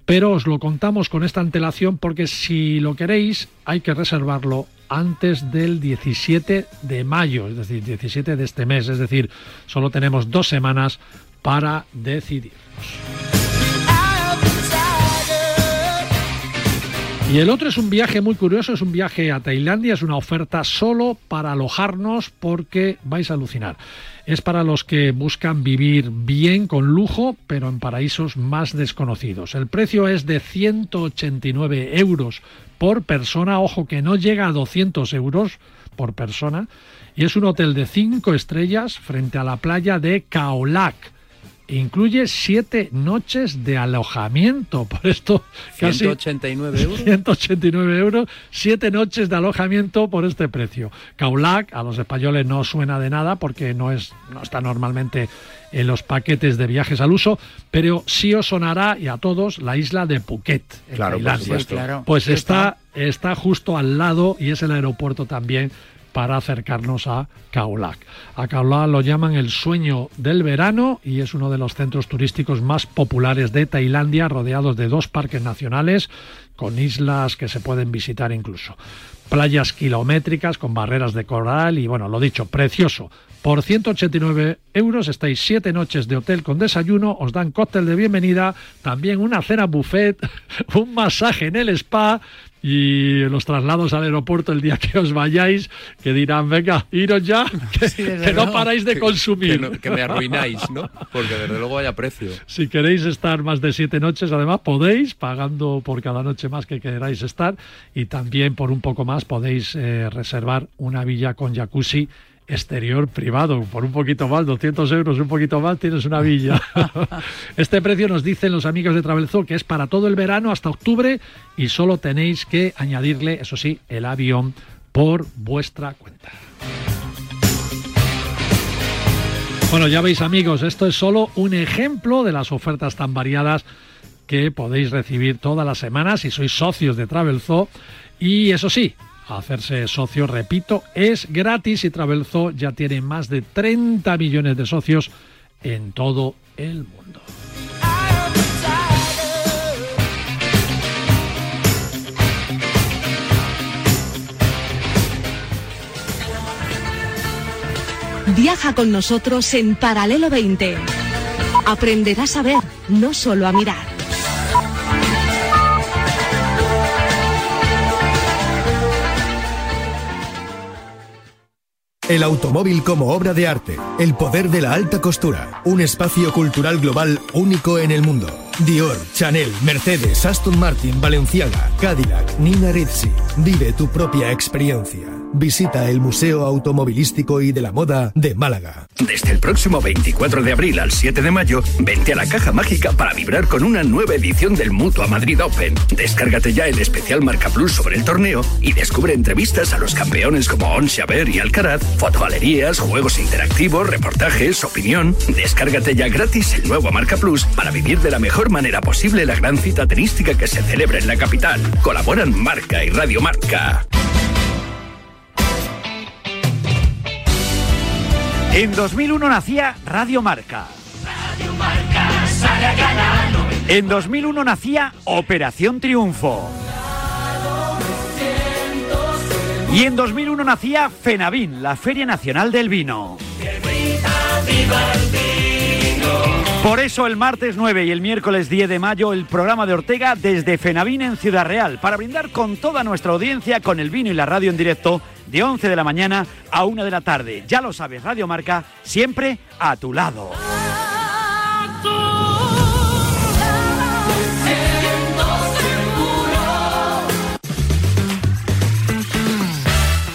Speaker 1: pero os lo contamos con esta antelación porque si lo queréis hay que reservarlo antes del 17 de mayo, es decir, 17 de este mes, es decir, solo tenemos dos semanas para decidirnos. Y el otro es un viaje muy curioso, es un viaje a Tailandia, es una oferta solo para alojarnos porque vais a alucinar. Es para los que buscan vivir bien, con lujo, pero en paraísos más desconocidos. El precio es de 189 euros por persona, ojo que no llega a 200 euros por persona, y es un hotel de 5 estrellas frente a la playa de Kaolac incluye siete noches de alojamiento. Por esto,
Speaker 3: casi 189 euros.
Speaker 1: 189 euros, siete noches de alojamiento por este precio. Kaulac a los españoles no suena de nada porque no, es, no está normalmente en los paquetes de viajes al uso, pero sí os sonará y a todos la isla de Phuket, en
Speaker 3: claro,
Speaker 1: Tailandia. Pues está, está justo al lado y es el aeropuerto también para acercarnos a Kaolac. A Kaolac lo llaman el sueño del verano y es uno de los centros turísticos más populares de Tailandia, rodeados de dos parques nacionales con islas que se pueden visitar incluso. Playas kilométricas con barreras de coral y bueno, lo dicho, precioso. Por 189 euros estáis siete noches de hotel con desayuno, os dan cóctel de bienvenida, también una cena buffet, un masaje en el spa y los traslados al aeropuerto el día que os vayáis, que dirán, venga, iros ya, que, no paráis de consumir.
Speaker 3: Que, me arruináis, ¿no? Porque desde luego haya precio.
Speaker 1: Si queréis estar más de siete noches, además podéis, pagando por cada noche más que queráis estar, y también por un poco más podéis eh, reservar una villa con jacuzzi exterior privado. Por un poquito más, 200 euros, un poquito más, tienes una villa. este precio nos dicen los amigos de Travelzoo que es para todo el verano hasta octubre y solo tenéis que añadirle, eso sí, el avión por vuestra cuenta. Bueno, ya veis amigos, esto es solo un ejemplo de las ofertas tan variadas que podéis recibir todas las semanas si sois socios de Travelzoo. Y eso sí, hacerse socio, repito, es gratis y Travelzo ya tiene más de 30 millones de socios en todo el mundo.
Speaker 4: Viaja con nosotros en Paralelo 20 Aprenderás a ver, no solo a mirar.
Speaker 5: El automóvil como obra de arte, el poder de la alta costura, un espacio cultural global único en el mundo. Dior, Chanel, Mercedes, Aston Martin, Balenciaga, Cadillac, Nina Rizzi. Vive tu propia experiencia. Visita el Museo Automovilístico y de la Moda de Málaga.
Speaker 6: Desde el próximo 24 de abril al 7 de mayo, vente a la Caja Mágica para vibrar con una nueva edición del Mutua Madrid Open. Descárgate ya el especial Marca Plus sobre el torneo y descubre entrevistas a los campeones como On Xaver y Alcaraz, fotogalerías, juegos interactivos, reportajes, opinión. Descárgate ya gratis el nuevo Marca Plus para vivir de la mejor manera posible la gran cita tenística que se celebra en la capital. Colaboran Marca y Radio Marca.
Speaker 7: En 2001 nacía Radio Marca. En 2001 nacía Operación Triunfo. Y en 2001 nacía FENAVIN, la Feria Nacional del Vino. Por eso el martes 9 y el miércoles 10 de mayo el programa de Ortega desde Fenavín en Ciudad Real para brindar con toda nuestra audiencia con el vino y la radio en directo de 11 de la mañana a 1 de la tarde. Ya lo sabes, Radio Marca, siempre a tu lado.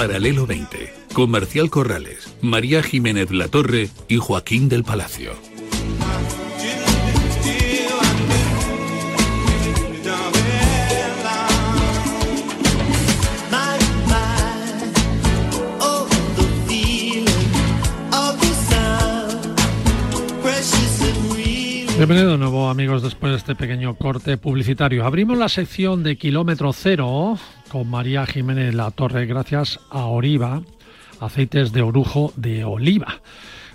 Speaker 8: Paralelo 20, Comercial Corrales, María Jiménez Latorre y Joaquín del Palacio.
Speaker 1: Bienvenido de nuevo amigos después de este pequeño corte publicitario. Abrimos la sección de kilómetro cero con María Jiménez La Torre gracias a Oriva, aceites de orujo de oliva.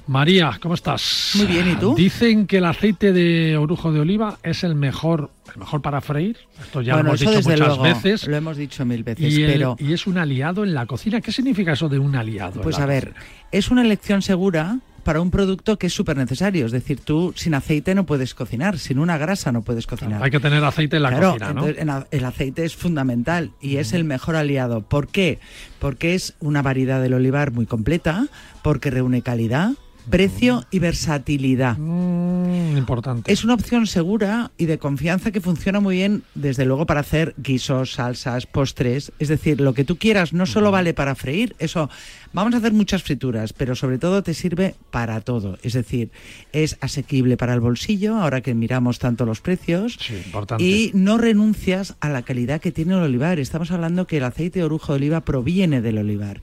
Speaker 1: María, ¿cómo estás?
Speaker 2: Muy bien, ¿y tú?
Speaker 1: Dicen que el aceite de orujo de oliva es el mejor, el mejor para freír. Esto ya
Speaker 2: bueno,
Speaker 1: lo hemos dicho muchas
Speaker 2: luego,
Speaker 1: veces.
Speaker 2: Lo hemos dicho mil veces,
Speaker 1: Y, el-
Speaker 2: pero
Speaker 1: y es un aliado en la cocina. ¿Qué significa eso de un aliado?
Speaker 2: pues a ver,
Speaker 1: cocina?
Speaker 2: es una elección segura para un producto que es súper necesario. Es decir, tú sin aceite no puedes cocinar, sin una grasa no puedes cocinar.
Speaker 1: Hay que tener aceite en la
Speaker 2: Claro,
Speaker 1: cocina, ¿no?
Speaker 2: entonces, el aceite es fundamental y es el mejor aliado. ¿Por qué? Porque es una variedad del olivar muy completa, porque reúne calidad, precio y versatilidad.
Speaker 1: Mm, importante.
Speaker 2: Es una opción segura y de confianza que funciona muy bien, desde luego, para hacer guisos, salsas, postres. Es decir, lo que tú quieras no solo vale para freír, eso. Vamos a hacer muchas frituras, pero sobre todo te sirve para todo. Es decir, es asequible para el bolsillo, ahora que miramos tanto los precios.
Speaker 1: Sí, importante.
Speaker 2: Y no renuncias a la calidad que tiene el olivar. Estamos hablando que el aceite de orujo de oliva proviene del olivar.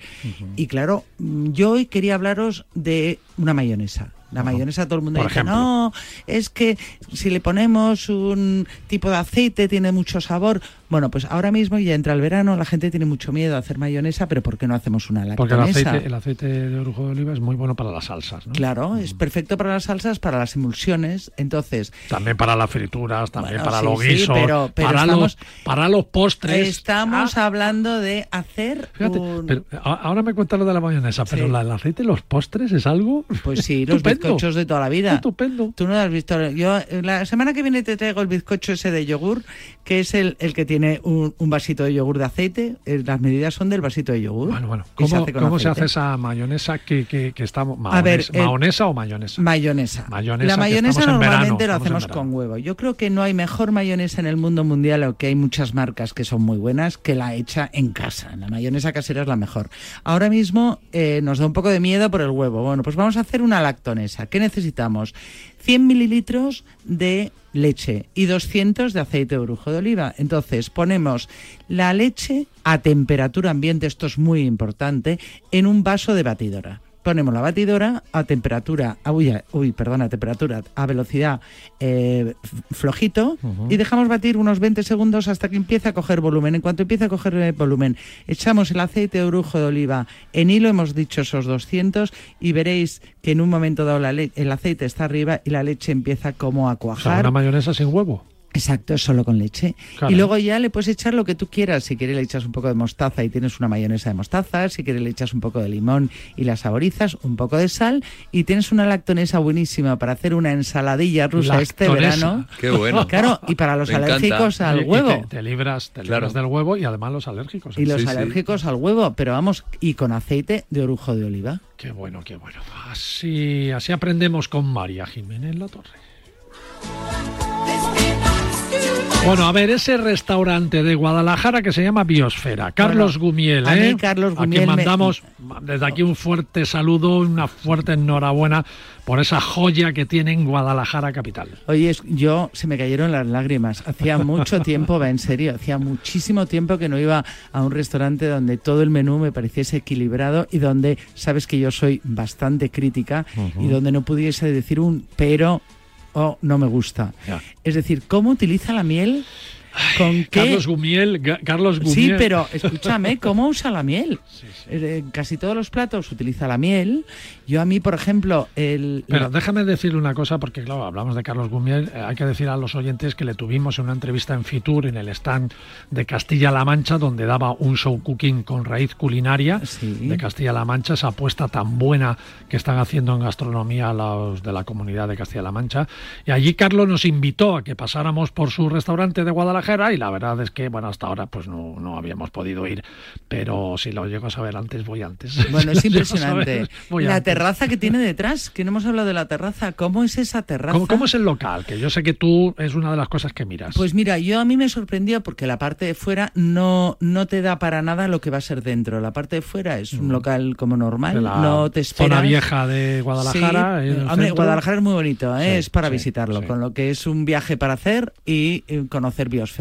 Speaker 2: Y claro, yo hoy quería hablaros de una mayonesa. La mayonesa todo el mundo
Speaker 1: Por
Speaker 2: dice,
Speaker 1: ejemplo.
Speaker 2: no, es que si le ponemos un tipo de aceite tiene mucho sabor. Bueno, pues ahora mismo ya entra el verano, la gente tiene mucho miedo a hacer mayonesa, pero ¿por qué no hacemos una
Speaker 1: Porque el
Speaker 2: lactonesa?
Speaker 1: aceite, el aceite de orujo de oliva es muy bueno para las salsas, ¿no?
Speaker 2: Claro, es perfecto para las salsas, para las emulsiones. Entonces,
Speaker 1: También para las frituras, también
Speaker 2: Bueno,
Speaker 1: para
Speaker 2: sí,
Speaker 1: los
Speaker 2: sí,
Speaker 1: guisos,
Speaker 2: pero- pero
Speaker 1: para,
Speaker 2: estamos-
Speaker 1: los, para los postres.
Speaker 2: estamos
Speaker 1: Ah,
Speaker 2: hablando de hacer
Speaker 1: fíjate,
Speaker 2: un...
Speaker 1: pero ahora me cuentas lo de la mayonesa, pero
Speaker 2: Sí.
Speaker 1: la, el aceite y los postres es algo
Speaker 2: Pues sí. bizcochos de toda la vida.
Speaker 1: Estupendo.
Speaker 2: Tú no has visto. Yo la semana que viene te traigo el bizcocho ese de yogur, que es el, el que tiene tiene un, vasito de yogur de aceite. Eh, las medidas son del vasito de yogur.
Speaker 1: Bueno, bueno. ¿Cómo, se, ¿cómo se hace esa mayonesa que, que, que está...
Speaker 2: A ver,
Speaker 1: ¿Mahonesa o mayonesa?
Speaker 2: Mayonesa.
Speaker 1: la
Speaker 2: mayonesa normalmente lo hacemos con huevo. Yo creo que no hay mejor mayonesa en el mundo mundial, aunque hay muchas marcas que son muy buenas, que la hecha en casa. La mayonesa casera es la mejor. Ahora mismo eh, nos da un poco de miedo por el huevo. Bueno, pues vamos a hacer una ¿Qué necesitamos? 100 mililitros de leche y 200 de aceite de brujo de oliva. Entonces ponemos la leche a temperatura ambiente, esto es muy importante, en un vaso de batidora ponemos la batidora a temperatura, a, uy, uy, perdona, a temperatura, a velocidad eh, flojito y dejamos batir unos 20 segundos hasta que empiece a coger volumen. En cuanto empiece a coger eh, volumen, echamos el aceite de brujo de oliva en hilo, hemos dicho esos 200 y veréis que en un momento dado el aceite está arriba y la leche empieza como a cuajar.
Speaker 1: una mayonesa sin huevo.
Speaker 2: Exacto, solo con leche. Y luego ya le puedes echar lo que tú quieras. Si quieres le echas un poco de mostaza y tienes una mayonesa de mostaza. Si quieres le echas un poco de limón y la saborizas, un poco de sal y tienes una lactonesa buenísima para hacer una ensaladilla rusa este verano.
Speaker 3: Qué bueno.
Speaker 2: Claro, y para los alérgicos al huevo.
Speaker 1: te, libras, te libras del huevo y además los alérgicos.
Speaker 2: Y los alérgicos al huevo, pero vamos, y con aceite de orujo de oliva.
Speaker 1: Qué bueno, qué bueno. Así, así aprendemos con María Jiménez La Torre. Bueno, a ver, ese restaurante de Guadalajara que se llama Biosfera. Carlos Gumiel, ¿eh?
Speaker 2: Carlos Gumiel.
Speaker 1: A quien mandamos desde aquí un fuerte saludo, una fuerte enhorabuena por esa joya que tiene en Guadalajara capital.
Speaker 2: Oye, yo se me cayeron las lágrimas. Hacía mucho tiempo, va en serio, hacía muchísimo tiempo que no iba a un restaurante donde todo el menú me pareciese equilibrado y donde sabes que yo soy bastante crítica y donde no pudiese decir un pero o no me gusta. Es decir, ¿cómo utiliza la miel? ¿Con qué?
Speaker 1: Carlos Gumiel, Carlos Gumiel.
Speaker 2: Sí, pero escúchame, ¿cómo usa la miel? Eh, casi todos los platos utiliza la miel. Yo a mí, por ejemplo, el...
Speaker 1: Pero déjame decir una cosa, porque claro, hablamos de Carlos Gumiel, eh, hay que decir a los oyentes que le tuvimos en una entrevista en Fitur, en el stand de Castilla-La Mancha, donde daba un show cooking con raíz culinaria de Castilla-La Mancha, esa apuesta tan buena que están haciendo en gastronomía los de la comunidad de Castilla-La Mancha. Y allí Carlos nos invitó a que pasáramos por su restaurante de Guadalajara y la verdad es que, bueno, hasta ahora pues no, no habíamos podido ir, pero si lo llego a saber antes, voy antes.
Speaker 2: Bueno, es impresionante. la terraza que tiene detrás, que no hemos hablado de la terraza. ¿Cómo es esa terraza?
Speaker 1: ¿Cómo, es el local? Que yo sé que tú es una de las cosas que miras.
Speaker 2: Pues mira, yo a mí me sorprendió porque la parte de fuera no, no te da para nada lo que va a ser dentro. La parte de fuera es un local como normal, no te esperas.
Speaker 1: Zona vieja de Guadalajara.
Speaker 2: Guadalajara es muy bonito, ¿eh? es para visitarlo, con lo que es un viaje para hacer y eh, conocer biosfera.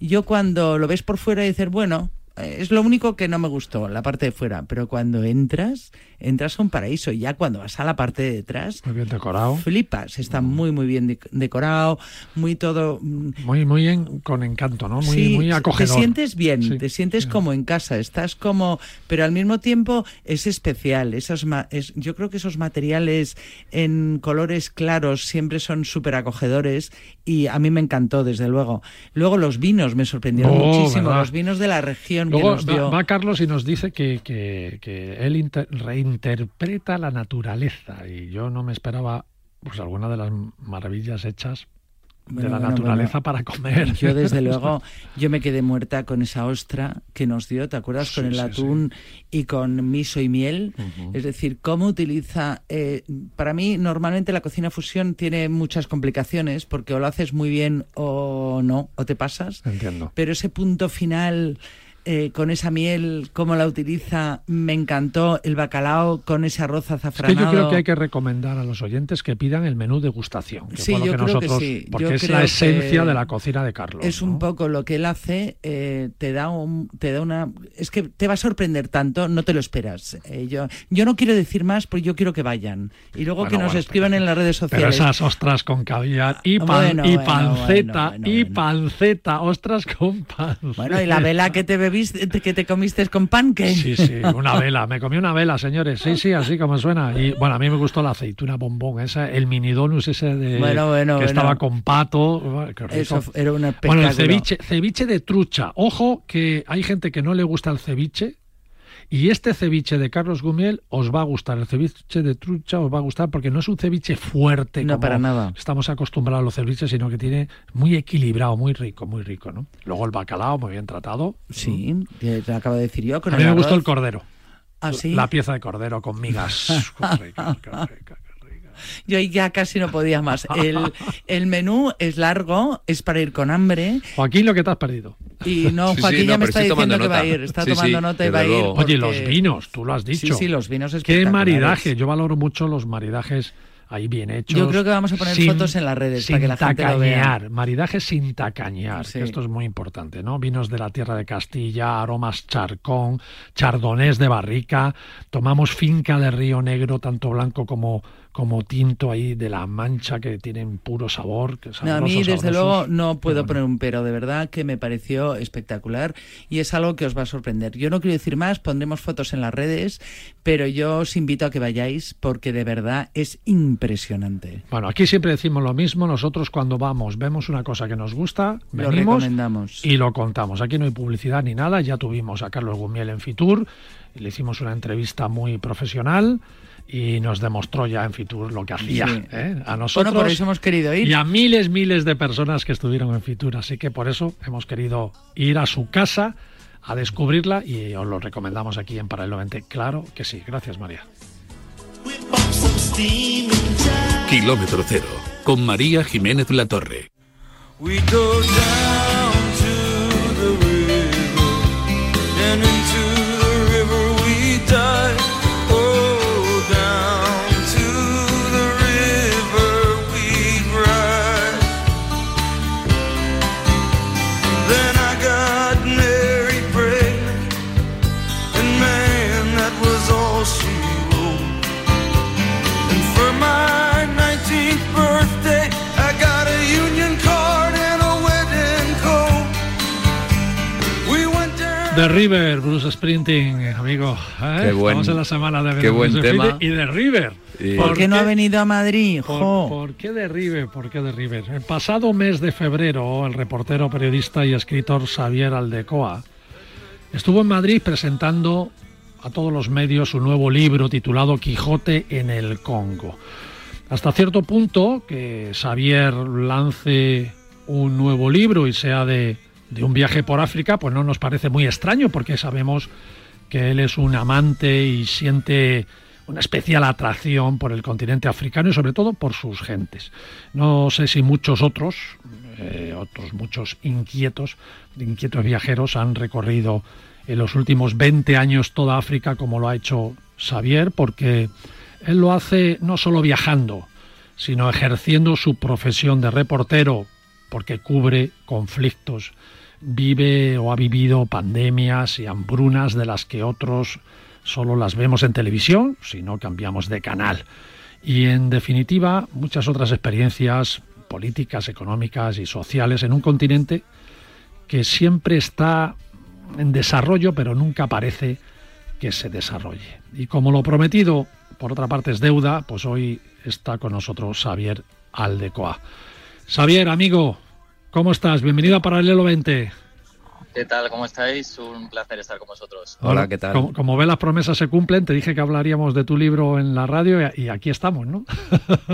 Speaker 2: Yo cuando lo ves por fuera dices, bueno, es lo único que no me gustó, la parte de fuera. Pero cuando entras, entras a un paraíso. Y ya cuando vas a la parte de detrás.
Speaker 1: Muy bien decorado.
Speaker 2: Flipas. Está mm. muy, muy bien decorado. Muy todo. Mm,
Speaker 1: muy, muy con encanto, ¿no? Muy, muy acogedor.
Speaker 2: Te sientes bien. Te sientes como en casa. Estás como. Pero al mismo tiempo es especial. Esos, es, yo creo que esos materiales en colores claros siempre son súper acogedores. Y a mí me encantó, desde luego. Luego los vinos me sorprendieron oh, muchísimo. Los vinos de la región
Speaker 1: Luego Va, Carlos y nos dice que, él reinterpreta la naturaleza y yo no me esperaba pues alguna de las maravillas hechas de la naturaleza para comer.
Speaker 2: Yo desde luego, yo me quedé muerta con esa ostra que nos dio, ¿te acuerdas? con el atún y con miso y miel. Es decir, cómo utiliza... Eh, para mí, normalmente la cocina fusión tiene muchas complicaciones porque o lo haces muy bien o no, o te pasas.
Speaker 1: Entiendo.
Speaker 2: Pero ese punto final eh, con esa miel, cómo la utiliza, me encantó el bacalao con ese arroz azafranado.
Speaker 1: Es que yo creo que hay que recomendar a los oyentes que pidan el menú degustación, que sí, yo creo que sí. porque es la esencia de la cocina de Carlos.
Speaker 2: Es un poco lo que él hace, eh, te da un, te da una, es que te va a sorprender tanto, no te lo esperas. Eh, yo, yo no quiero decir más, porque yo quiero que vayan y luego que nos escriban en las redes sociales.
Speaker 1: Pero esas ostras con caviar y, pan, y panceta y panceta, ostras con panceta.
Speaker 2: Bueno, y la vela que te que te comiste con pancake.
Speaker 1: Sí, sí, una vela. Me comí una vela, señores. Sí, sí, así como suena. Y bueno, a mí me gustó la aceituna bombón, esa, el mini donus ese de que estaba con pato.
Speaker 2: Eso era una
Speaker 1: Bueno, el ceviche, ceviche de trucha. Ojo que hay gente que no le gusta el ceviche Y este ceviche de Carlos Gumiel os va a gustar. El ceviche de trucha os va a gustar porque no es un ceviche fuerte.
Speaker 2: No,
Speaker 1: como
Speaker 2: para nada.
Speaker 1: Estamos acostumbrados a los ceviches, sino que tiene muy equilibrado, muy rico, muy rico, ¿no? Luego el bacalao, muy bien tratado.
Speaker 2: Sí, te acabo de decir yo. Con
Speaker 1: a mí me gustó el cordero.
Speaker 2: ¿Ah, sí?
Speaker 1: La pieza de cordero con migas. Rica, rica, rica.
Speaker 2: Yo ahí ya casi no podía más. El, el menú es largo, es para ir con hambre.
Speaker 1: Joaquín, lo que te has perdido.
Speaker 2: Y no,
Speaker 3: Sí, sí,
Speaker 2: Joaquín
Speaker 3: no,
Speaker 2: ya me está diciendo que va a ir. Está
Speaker 3: Sí,
Speaker 2: tomando
Speaker 3: sí,
Speaker 2: nota y va a ir.
Speaker 1: Oye, los vinos, tú lo has dicho.
Speaker 2: Sí, sí, los vinos
Speaker 1: Qué maridaje. Yo valoro mucho los maridajes ahí bien hechos.
Speaker 2: Yo creo que vamos a poner
Speaker 1: sin-
Speaker 2: fotos en las redes
Speaker 1: sin
Speaker 2: para que la gente lo vea.
Speaker 1: tacañear, Maridajes sin tacañear,
Speaker 2: Sí.
Speaker 1: que esto es muy importante, ¿no? Vinos de la tierra de Castilla, aromas charcón, chardonnés de barrica. Tomamos finca de Río Negro, tanto blanco como, como tinto ahí de la mancha, que tienen puro sabor. Que
Speaker 2: No, a mí, desde
Speaker 1: sabrosos.
Speaker 2: luego, no puedo
Speaker 1: bueno.
Speaker 2: poner un pero, de verdad que me pareció espectacular y es algo que os va a sorprender. Yo no quiero decir más, pondremos fotos en las redes, pero yo os invito a que vayáis porque de verdad es impresionante.
Speaker 1: Bueno, aquí siempre decimos lo mismo. Nosotros cuando vamos, vemos una cosa que nos gusta,
Speaker 2: Lo
Speaker 1: venimos
Speaker 2: recomendamos.
Speaker 1: y lo contamos. Aquí no hay publicidad ni nada. Ya tuvimos a Carlos Gumiel en Fitur, le hicimos una entrevista muy profesional y nos demostró ya en Fitur lo que hacía
Speaker 2: Sí.
Speaker 1: ¿eh? a nosotros
Speaker 2: Bueno, por eso hemos querido ir.
Speaker 1: y a miles, miles de personas que estuvieron en Fitur. Así que por eso hemos querido ir a su casa a descubrirla y os lo recomendamos aquí en Paralelo 20. Claro que sí. Gracias, María.
Speaker 8: Kilómetro cero, con María Jiménez Latorre.
Speaker 9: The River,
Speaker 1: Bruce Sprinting, amigo. ¿eh?
Speaker 3: Qué buen-
Speaker 1: Estamos en la semana de
Speaker 3: qué buen tema.
Speaker 1: Y de River.
Speaker 3: Y-
Speaker 2: ¿Por qué no ha venido a Madrid?
Speaker 1: ¿Por,
Speaker 2: Jo.
Speaker 1: por qué de River? ¿Por qué de River? El pasado mes de febrero, el reportero, periodista y escritor Xavier Aldecoa estuvo en Madrid presentando a todos los medios su nuevo libro titulado Quijote en el Congo. Hasta cierto punto que Xavier lance un nuevo libro y sea de, de un viaje por África, pues no nos parece muy extraño porque sabemos que él es un amante y siente una especial atracción por el continente africano y sobre todo por sus gentes. No sé si muchos otros, eh, otros muchos inquietos, inquietos viajeros han recorrido en los últimos 20 años toda África como lo ha hecho Xavier, porque él lo hace no solo viajando, sino ejerciendo su profesión de reportero, porque cubre conflictos, vive o ha vivido pandemias y hambrunas de las que otros solo las vemos en televisión, si no cambiamos de canal. Y en definitiva, muchas otras experiencias políticas, económicas y sociales en un continente que siempre está en desarrollo, pero nunca parece que se desarrolle. Y como lo prometido, por otra parte, es deuda, pues hoy está con nosotros Xavier Aldecoa. Xavier, amigo, ¿cómo estás? Bienvenido a Paralelo 20.
Speaker 10: ¿Qué tal? ¿Cómo estáis? Un placer estar con vosotros.
Speaker 3: Hola, ¿qué tal?
Speaker 1: Como, como ve, las promesas se cumplen. Te dije que hablaríamos de tu libro en la radio y, y aquí estamos, ¿no?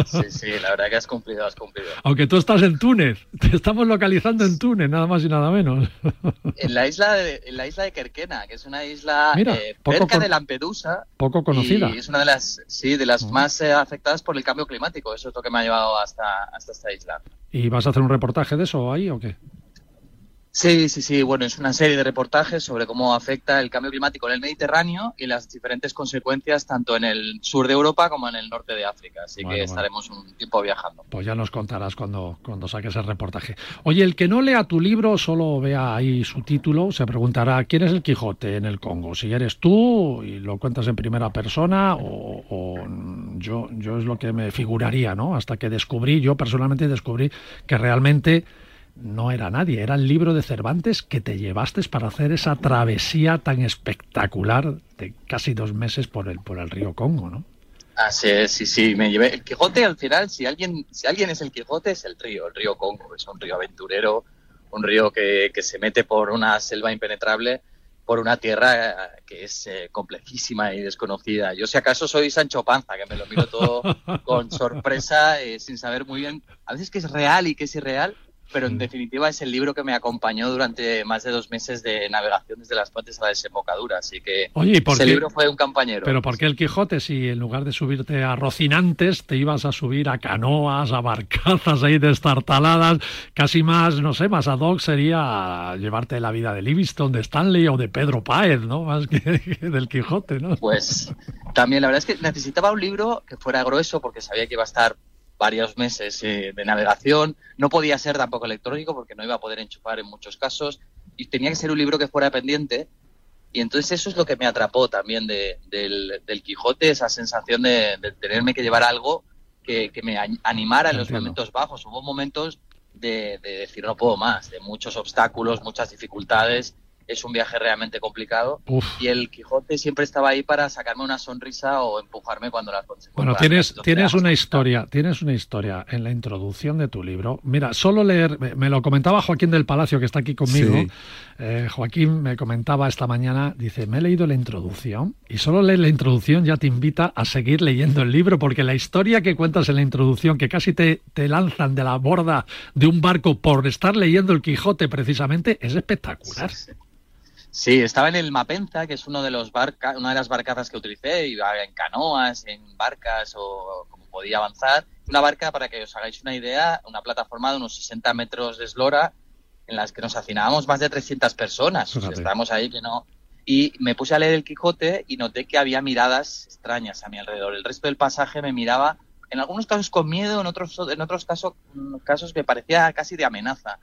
Speaker 10: Sí, sí, la verdad que has cumplido, has cumplido.
Speaker 1: Aunque tú estás en Túnez. Te estamos localizando en Túnez, nada más y nada menos.
Speaker 10: En la isla de, en la isla de Kerkena, que es una isla
Speaker 1: Mira,
Speaker 10: eh, cerca
Speaker 1: con-
Speaker 10: de Lampedusa.
Speaker 1: Poco conocida.
Speaker 10: Y es una de las, sí, de las más eh, afectadas por el cambio climático. Eso es lo que me ha llevado hasta, hasta esta isla.
Speaker 1: ¿Y vas a hacer un reportaje de eso ahí o qué?
Speaker 10: Sí, sí, sí. Bueno, es una serie de reportajes sobre cómo afecta el cambio climático en el Mediterráneo y las diferentes consecuencias tanto en el sur de Europa como en el norte de África. Así
Speaker 1: Bueno,
Speaker 10: que
Speaker 1: bueno.
Speaker 10: estaremos un tiempo viajando.
Speaker 1: Pues ya nos contarás cuando, cuando saques el reportaje. Oye, el que no lea tu libro, solo vea ahí su título, se preguntará quién es el Quijote en el Congo. Si eres tú y lo cuentas en primera persona o, o yo, yo es lo que me figuraría, ¿no? Hasta que descubrí, yo personalmente descubrí que realmente no era nadie, era el libro de Cervantes que te llevaste para hacer esa travesía tan espectacular de casi dos meses por el, por el río Congo, ¿no?
Speaker 10: Así es, sí, sí, me llevé. El Quijote al final, si alguien, si alguien es el Quijote, es el río, el río Congo, es un río aventurero, un río que, que se mete por una selva impenetrable por una tierra que es eh, complejísima y desconocida. Yo si acaso soy Sancho Panza, que me lo miro todo con sorpresa, eh, sin saber muy bien, a veces que es real y que es irreal, pero en definitiva es el libro que me acompañó durante más de dos meses de navegación desde las fuentes a la desembocadura, así que
Speaker 1: Oye, ¿y por
Speaker 10: ese
Speaker 1: qué-
Speaker 10: libro fue un compañero.
Speaker 1: Pero ¿por qué el Quijote si en lugar de subirte a Rocinantes te ibas a subir a canoas, a barcazas ahí destartaladas? Casi más, no sé, más ad hoc sería llevarte la vida de Livingston, de Stanley o de Pedro Páez, ¿no? Más que, que del Quijote, ¿no?
Speaker 10: Pues también la verdad es que necesitaba un libro que fuera grueso porque sabía que iba a estar varios meses eh, de navegación. No podía ser tampoco electrónico porque no iba a poder enchufar en muchos casos. Y tenía que ser un libro que fuera pendiente. Y entonces eso es lo que me atrapó también de- del, del Quijote, esa sensación de, de tenerme que llevar algo que, que me animara en los
Speaker 1: Entiendo.
Speaker 10: momentos bajos. Hubo momentos de, de decir no puedo más, de muchos obstáculos, muchas dificultades. Es un viaje realmente complicado
Speaker 1: Uf.
Speaker 10: y el Quijote siempre estaba ahí para sacarme una sonrisa o empujarme cuando las consecuencias.
Speaker 1: Bueno, tienes, tienes una historia, tienes una historia en la introducción de tu libro. Mira, solo leer, me- me lo comentaba Joaquín del Palacio, que está aquí conmigo.
Speaker 11: Sí.
Speaker 1: Eh, Joaquín me comentaba esta mañana, dice, me he leído la introducción y solo leer la introducción ya te invita a seguir leyendo el libro, porque la historia que cuentas en la introducción, que casi te, te lanzan de la borda de un barco por estar leyendo el Quijote precisamente, es espectacular.
Speaker 10: Sí, estaba en el Mapenza, que es uno de los barca, una de las barcazas que utilicé, iba en canoas, en barcas o como podía avanzar. Una barca, para que os hagáis una idea, una plataforma de unos 60 metros de eslora en las que nos hacinábamos más de 300 personas. O sea, estábamos ahí que no... Y me puse a leer el Quijote y noté que había miradas extrañas a mi alrededor. El resto del pasaje me miraba, en algunos casos con miedo, en otros, en otros casos, casos me parecía casi de amenaza.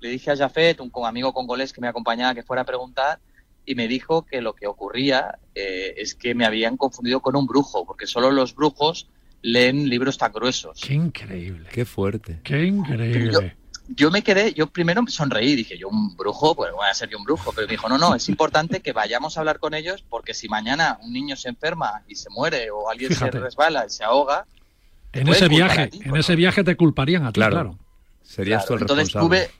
Speaker 10: Le dije a Jafet, un amigo congolés que me acompañaba, que fuera a preguntar y me dijo que lo que ocurría eh, es que me habían confundido con un brujo, porque solo los brujos leen libros tan gruesos.
Speaker 1: Qué increíble,
Speaker 3: Qué fuerte.
Speaker 1: qué increíble.
Speaker 10: Yo me quedé, yo primero me sonreí, dije, yo un brujo, pues voy a ser yo un brujo, pero me dijo, no, no, es importante que vayamos a hablar con ellos porque si mañana un niño se enferma y se muere o alguien
Speaker 1: Fíjate.
Speaker 10: se resbala y se ahoga,
Speaker 1: En ese viaje,
Speaker 10: ti,
Speaker 1: en
Speaker 10: ¿no?
Speaker 1: ese viaje te culparían a ti,
Speaker 3: Claro.
Speaker 1: claro.
Speaker 3: Serías tú el
Speaker 10: Entonces
Speaker 3: responsable.
Speaker 10: tuve,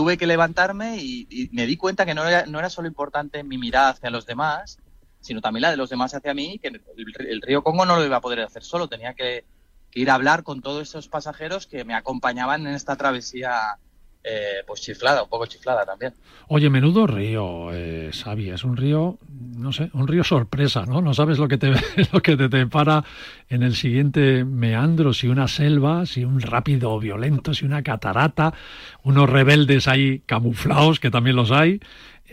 Speaker 10: tuve que levantarme y, me di cuenta que no era, no era solo importante mi mirada hacia los demás, sino también la de los demás hacia mí, que el, el río Congo no lo iba a poder hacer solo, tenía que, que ir a hablar con todos esos pasajeros que me acompañaban en esta travesía eh, pues chiflada, un poco chiflada también.
Speaker 1: Oye, menudo río, eh, Xavi, es un río, no sé, un río sorpresa, ¿no? No sabes lo que te lo que te depara en el siguiente meandro, si una selva, si un rápido violento, si una catarata, unos rebeldes ahí camuflados, que también los hay,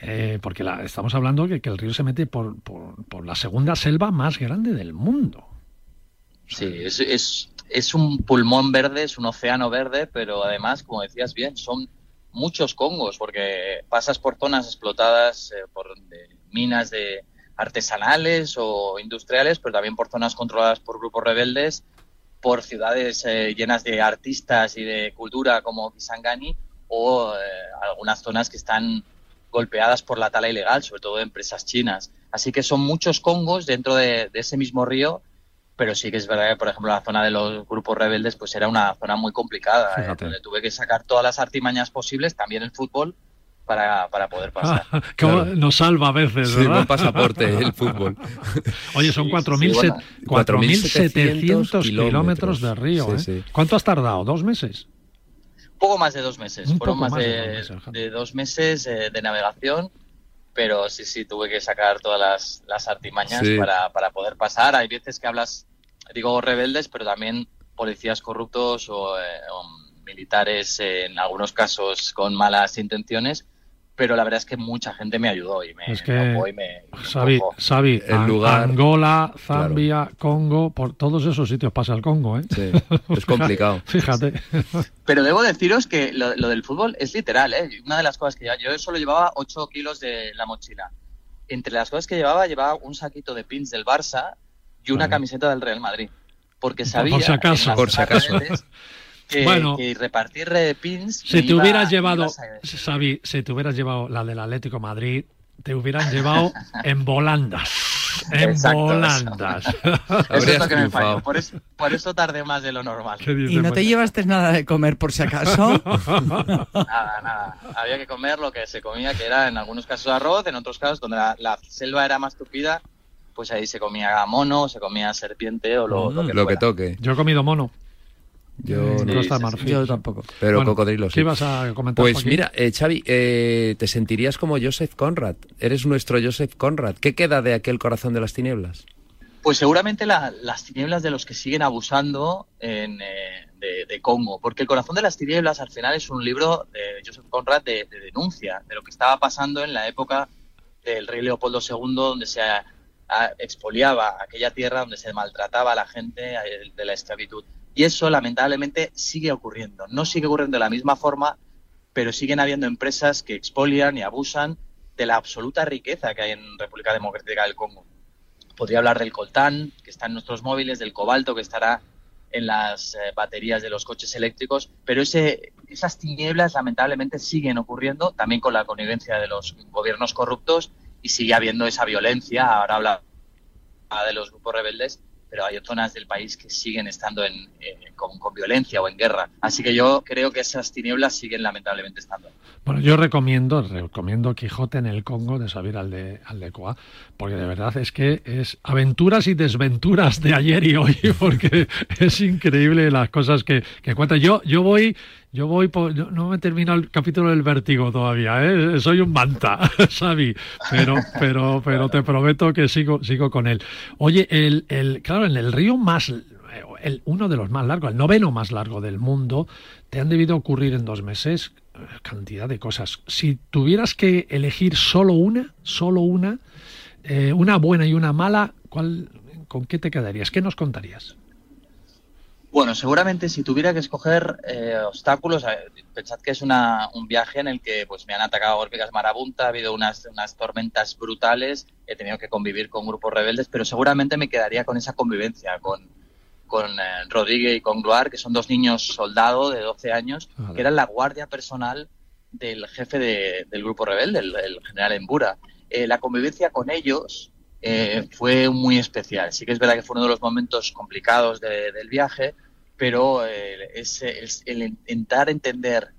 Speaker 1: eh, porque la- estamos hablando que, que el río se mete por, por, por la segunda selva más grande del mundo.
Speaker 10: Sí, es, es, es un pulmón verde, es un océano verde, pero además, como decías bien, son muchos congos, porque pasas por zonas explotadas eh, por de minas de artesanales o industriales, pero también por zonas controladas por grupos rebeldes, por ciudades eh, llenas de artistas y de cultura como Kisangani, o eh, algunas zonas que están golpeadas por la tala ilegal, sobre todo empresas chinas. Así que son muchos congos dentro de, de ese mismo río pero sí que es verdad que, por ejemplo, la zona de los grupos rebeldes pues era una zona muy complicada, eh, donde tuve que sacar todas las artimañas posibles, también el fútbol, para, para poder pasar.
Speaker 1: Ah, Como nos salva a veces,
Speaker 3: Sí,
Speaker 1: ¿verdad?
Speaker 3: buen pasaporte el fútbol.
Speaker 1: Oye, son
Speaker 10: Sí,
Speaker 1: 4.700
Speaker 10: sí, bueno.
Speaker 1: 4.700 kilómetros de río.
Speaker 3: Sí,
Speaker 1: ¿eh?
Speaker 3: sí.
Speaker 1: ¿Cuánto has tardado? ¿Dos meses?
Speaker 10: Un poco más de dos meses,
Speaker 1: Un
Speaker 10: fueron
Speaker 1: poco
Speaker 10: más,
Speaker 1: más de
Speaker 10: de,
Speaker 1: dos meses, Javi.
Speaker 10: de dos meses eh, de navegación, pero sí, sí, tuve que sacar todas las, las artimañas
Speaker 3: Sí.
Speaker 10: para, para poder pasar. Hay veces que hablas, digo rebeldes, pero también policías corruptos o, eh, o militares, eh, en algunos casos con malas intenciones, pero la verdad es que mucha gente me ayudó y me,
Speaker 1: Es que,
Speaker 10: me tocó y me-
Speaker 1: Xavi,
Speaker 3: El
Speaker 1: An-
Speaker 3: lugar-
Speaker 1: Angola, Zambia, Congo, por todos esos sitios pasa el Congo, ¿eh?
Speaker 3: Sí, es complicado.
Speaker 1: Fíjate.
Speaker 10: Pero debo deciros que lo, lo del fútbol es literal, ¿eh? Una de las cosas que llevaba, yo solo llevaba 8 kilos de la mochila. Entre las cosas que llevaba, llevaba un saquito de pins del Barça y una
Speaker 1: Vale.
Speaker 10: camiseta del Real Madrid. Porque
Speaker 1: Por-
Speaker 10: sabía
Speaker 1: por si acaso.
Speaker 3: Por si acaso.
Speaker 10: redes que,
Speaker 1: Bueno.
Speaker 10: que repartir pins.
Speaker 1: Si te
Speaker 10: iba-
Speaker 1: hubieras llevado, Xavi, si te hubieras llevado la del Atlético Madrid, te hubieran llevado en volandas. en
Speaker 10: Exacto,
Speaker 1: volandas.
Speaker 10: Eso es lo que me falló. Por eso, por eso tardé más de lo normal.
Speaker 1: ¿Qué dices,
Speaker 2: ¿Y no te llevaste nada de comer por si acaso?
Speaker 10: Nada, nada. Había que comer lo que se comía, que era en algunos casos arroz, en otros casos donde la, la selva era más tupida, pues ahí se comía mono, se comía serpiente o lo, lo que
Speaker 3: Mm, Lo que
Speaker 10: fuera.
Speaker 3: toque.
Speaker 1: Yo he comido mono.
Speaker 3: Yo
Speaker 1: en
Speaker 3: no.
Speaker 1: Marfil.
Speaker 2: Yo tampoco.
Speaker 3: Pero
Speaker 1: Bueno,
Speaker 3: cocodrilos.
Speaker 1: ¿Qué
Speaker 3: sí.
Speaker 1: ibas a comentar?
Speaker 3: Pues
Speaker 1: Joaquín?
Speaker 3: mira, eh, Xavi, eh, te sentirías como Joseph Conrad. Eres nuestro Joseph Conrad. ¿Qué queda de aquel corazón de las tinieblas?
Speaker 10: Pues seguramente la- las tinieblas de los que siguen abusando en, eh, de, de Congo, porque El corazón de las tinieblas al final es un libro de Joseph Conrad de, de denuncia de lo que estaba pasando en la época del rey Leopoldo II, donde se a- a- expoliaba aquella tierra, donde se maltrataba a la gente eh, de la esclavitud. Y eso lamentablemente sigue ocurriendo. No sigue ocurriendo de la misma forma, pero siguen habiendo empresas que expolian y abusan de la absoluta riqueza que hay en República Democrática del Congo podría hablar del coltán, que está en nuestros móviles, del cobalto, que estará en las eh, baterías de los coches eléctricos, pero ese, esas tinieblas lamentablemente siguen ocurriendo, también con la connivencia de los gobiernos corruptos, y sigue habiendo esa violencia. Ahora habla de los grupos rebeldes, pero hay zonas del país que siguen estando en, eh, con, con violencia o en guerra. Así que yo creo que esas tinieblas siguen lamentablemente estando.
Speaker 1: Bueno, yo recomiendo, recomiendo Quijote en el Congo de Xavier Alde, Aldecoa, porque de verdad es que es aventuras y desventuras de ayer y hoy, porque es increíble las cosas que, que cuenta. Yo, yo voy, yo voy, no me termino el capítulo del vértigo todavía, ¿eh? soy un manta, Xavi, pero, pero, pero te prometo que sigo, sigo con él. Oye, el, el, claro, en el río más, el, uno de los más largos, el noveno más largo del mundo, te han debido ocurrir en dos meses cantidad de cosas. Si tuvieras que elegir solo una, solo una, eh, una buena y una mala, ¿cuál, ¿con qué te quedarías? ¿Qué nos contarías?
Speaker 10: Bueno, seguramente si tuviera que escoger eh, obstáculos, pensad que es una, un viaje en el que pues me han atacado hormigas marabunta, ha habido unas, unas tormentas brutales, he tenido que convivir con grupos rebeldes, pero seguramente me quedaría con esa convivencia, con, con eh, Rodríguez y con Gloire, que son dos niños soldados de 12 años,
Speaker 1: Vale.
Speaker 10: que eran la guardia personal del jefe de- del grupo rebelde, el, el general Embura. Eh, la convivencia con ellos eh, fue muy especial. Sí que es verdad que fue uno de los momentos complicados de- del viaje, pero eh, es, es el intentar entender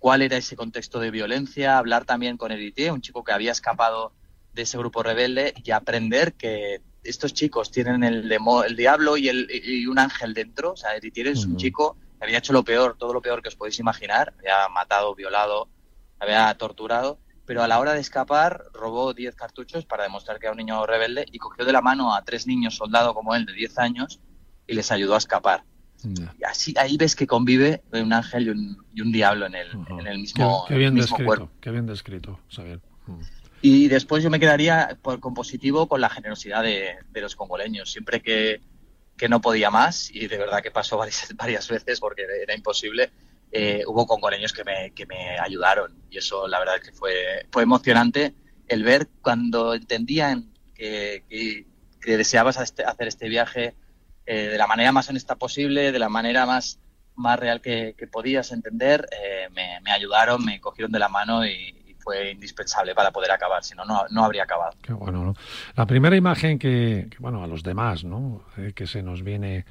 Speaker 10: cuál era ese contexto de violencia, hablar también con Eritier, un chico que había escapado de ese grupo rebelde, y aprender que estos chicos tienen el, demo- el diablo y, el, y un ángel dentro. O sea, Eritier es un chico que había hecho lo peor, todo lo peor que os podéis imaginar, había matado, violado, había torturado, pero a la hora de escapar robó 10 cartuchos para demostrar que era un niño rebelde y cogió de la mano a tres niños soldados como él de 10 años y les ayudó a escapar. Y así ahí ves que convive un ángel y un, y un diablo en el, en el
Speaker 1: Qué,
Speaker 10: mismo,
Speaker 1: qué bien
Speaker 10: mismo
Speaker 1: descrito,
Speaker 10: cuerpo.
Speaker 1: qué bien descrito, Xavier.
Speaker 10: Y después yo me quedaría por, con positivo con la generosidad de, de los congoleños. Siempre que, que no podía más, y de verdad que pasó varias, varias veces porque era imposible, eh, hubo congoleños que me, que me ayudaron. Y eso la verdad que fue, fue emocionante el ver cuando entendían que, que, que deseabas este- hacer este viaje eh, de la manera más honesta posible, de la manera más, más real que, que podías entender, eh, me, me ayudaron, me cogieron de la mano y, y indispensable para poder acabar, si no, no, habría acabado.
Speaker 1: La primera imagen que, bueno, a los demás, ¿no? Eh, que se nos viene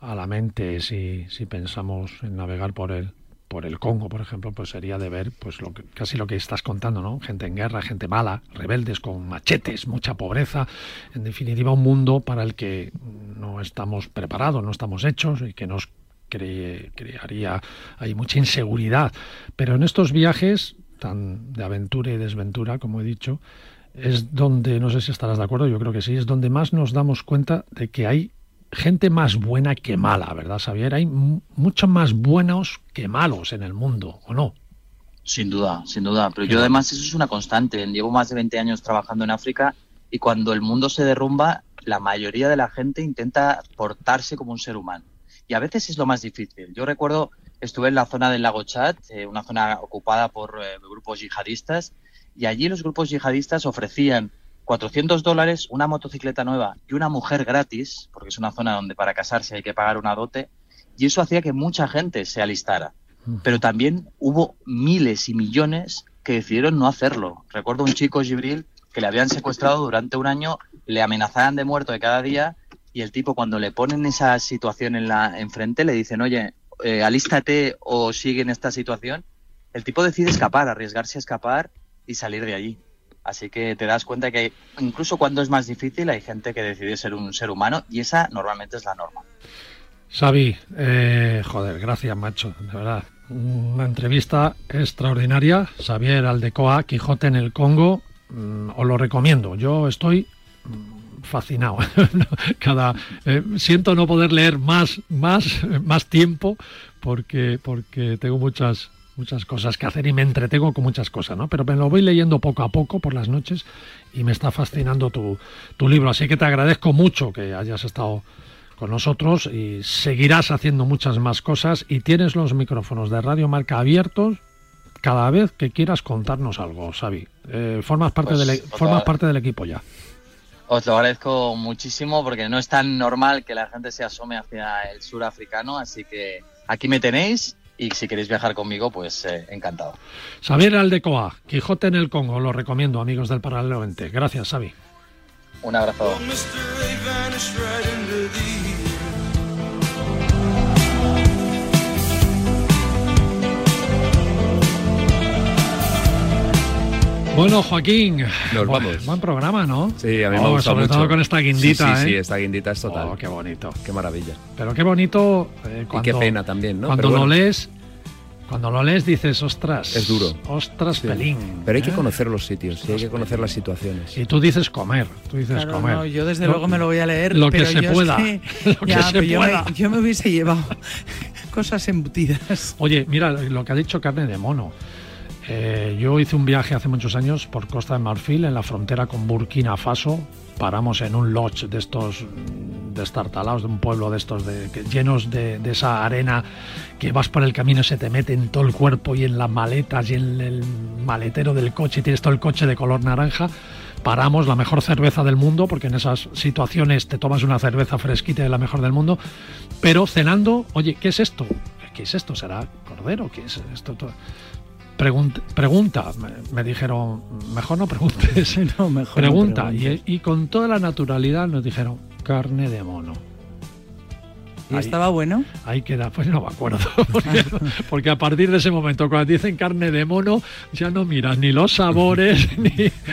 Speaker 1: a la mente si, si pensamos en navegar por el, por el Congo, por ejemplo, pues sería de ver pues lo que, casi lo que estás contando, ¿no? Gente en guerra, gente mala, rebeldes con machetes, mucha pobreza, en definitiva un mundo para el que no estamos preparados, no estamos hechos y que nos cre- crearía hay mucha inseguridad. Pero en estos viajes tan de aventura y desventura, como he dicho, es donde, no sé si estarás de acuerdo, yo creo que sí, es donde más nos damos cuenta de que hay gente más buena que mala, ¿verdad, Xavier? Hay mu- mucho más buenos que malos en el mundo, ¿o no?
Speaker 10: Sin duda, sin duda. Pero yo además eso es una constante. Llevo más de 20 años trabajando en África y cuando el mundo se derrumba, la mayoría de la gente intenta portarse como un ser humano. Y a veces es lo más difícil. Yo recuerdo, estuve en la zona del lago Chad, eh, una zona ocupada por eh, grupos yihadistas, y allí los grupos yihadistas ofrecían 400 dólares, una motocicleta nueva y una mujer gratis, porque es una zona donde para casarse hay que pagar una dote, y eso hacía que mucha gente se alistara pero también hubo miles y millones que decidieron no hacerlo. Recuerdo un chico, Gibril, que le habían secuestrado durante un año le amenazaran de muerto de cada día y el tipo cuando le ponen esa situación en la enfrente le dicen, oye, eh, alístate o sigue en esta situación, el tipo decide escapar, arriesgarse a escapar y salir de allí. Así que te das cuenta que incluso cuando es más difícil hay gente que decide ser un ser humano y esa normalmente es la norma.
Speaker 1: Xavi, eh, joder, gracias macho, de verdad. Una entrevista extraordinaria. Xavier Aldecoa, Quijote en el Congo, mm, os lo recomiendo. Yo estoy mm, fascinado. Cada eh, siento no poder leer más, más, más tiempo porque porque tengo muchas muchas cosas que hacer y me entretengo con muchas cosas, ¿no? Pero me lo voy leyendo poco a poco por las noches y me está fascinando tu, tu libro. Así que te agradezco mucho que hayas estado con nosotros y seguirás haciendo muchas más cosas y tienes los micrófonos de Radio Marca abiertos cada vez que quieras contarnos algo, Xavi. Eh, formas, parte
Speaker 10: Pues,
Speaker 1: del, e-
Speaker 10: otra-
Speaker 1: formas parte del equipo ya.
Speaker 10: Os lo agradezco muchísimo porque no es tan normal que la gente se asome hacia el sur africano, así que aquí me tenéis y si queréis viajar conmigo, pues eh, encantado.
Speaker 1: Xavier Aldecoa, Quijote en el Congo, lo recomiendo, amigos del Paralelo 20. Gracias, Xavi.
Speaker 10: Un abrazo.
Speaker 1: Bueno, Joaquín.
Speaker 3: Nos
Speaker 1: buen-
Speaker 3: vamos.
Speaker 1: Buen programa, ¿no?
Speaker 3: Sí, a mí me
Speaker 1: Oh,
Speaker 3: ha gustado
Speaker 1: Sobre
Speaker 3: mucho.
Speaker 1: todo con esta guindita,
Speaker 3: Sí, sí, sí,
Speaker 1: ¿eh?
Speaker 3: esta guindita es total.
Speaker 1: Oh, qué bonito.
Speaker 3: Qué maravilla.
Speaker 1: Pero qué bonito eh,
Speaker 3: Y
Speaker 1: cuando,
Speaker 3: qué pena también, ¿no?
Speaker 1: cuando
Speaker 3: Pero
Speaker 1: lo
Speaker 3: bueno,
Speaker 1: lees, cuando lo lees dices, ostras.
Speaker 3: Es duro.
Speaker 1: Ostras,
Speaker 3: sí.
Speaker 1: pelín.
Speaker 3: Pero hay que
Speaker 1: ¿eh?
Speaker 3: conocer los sitios, sí, hay que conocer las situaciones.
Speaker 1: Y tú dices comer, tú dices
Speaker 2: Claro,
Speaker 1: comer.
Speaker 2: no, yo desde
Speaker 1: Lo-
Speaker 2: luego me lo voy a leer.
Speaker 1: Lo que
Speaker 2: pero
Speaker 1: se
Speaker 2: yo es
Speaker 1: pueda.
Speaker 2: que-
Speaker 1: Lo que
Speaker 2: ya,
Speaker 1: se
Speaker 2: yo me-
Speaker 1: pueda.
Speaker 2: yo me hubiese llevado cosas embutidas.
Speaker 1: Oye, mira lo que ha dicho carne de mono. Eh, yo hice un viaje hace muchos años por Costa de Marfil, en la frontera con Burkina Faso. Paramos en un lodge de estos destartalados, de un pueblo de estos llenos de, de esa arena que vas por el camino y se te mete en todo el cuerpo y en las maletas y en el maletero del coche y tienes todo el coche de color naranja. Paramos la mejor cerveza del mundo, porque en esas situaciones te tomas una cerveza fresquita de la mejor del mundo, pero cenando, oye, ¿qué es esto? ¿Qué es esto? ¿Será cordero? ¿Qué es esto? Pregunta, pregunta. Me, dijeron, mejor no preguntes.
Speaker 2: No, mejor no
Speaker 1: pregunta.
Speaker 2: preguntes.
Speaker 1: y, y con toda la naturalidad nos dijeron, carne de mono.
Speaker 2: ¿Y
Speaker 1: Ahí.
Speaker 2: estaba bueno?
Speaker 1: Ahí queda, pues no me acuerdo. Porque, porque a partir de ese momento, cuando dicen carne de mono, ya no miras ni los sabores, ni,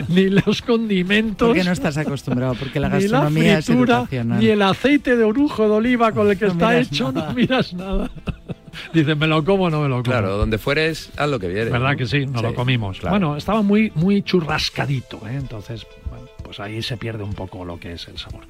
Speaker 1: ni los condimentos.
Speaker 2: Porque no estás acostumbrado, porque la
Speaker 1: ni la
Speaker 2: gastronomía es
Speaker 1: fritura,
Speaker 2: educacional.
Speaker 1: ni el aceite de orujo de oliva con el que
Speaker 2: No
Speaker 1: está hecho,
Speaker 2: nada.
Speaker 1: no miras nada. Dicen, me lo como o no me lo como.
Speaker 3: Claro, donde fueres, haz lo que vieres.
Speaker 1: ¿Verdad
Speaker 3: ¿no?
Speaker 1: que sí? Nos
Speaker 3: Sí,
Speaker 1: lo comimos.
Speaker 3: claro.
Speaker 1: Bueno, estaba muy, muy churrascadito, ¿eh? entonces, pues ahí se pierde un poco lo que es el sabor.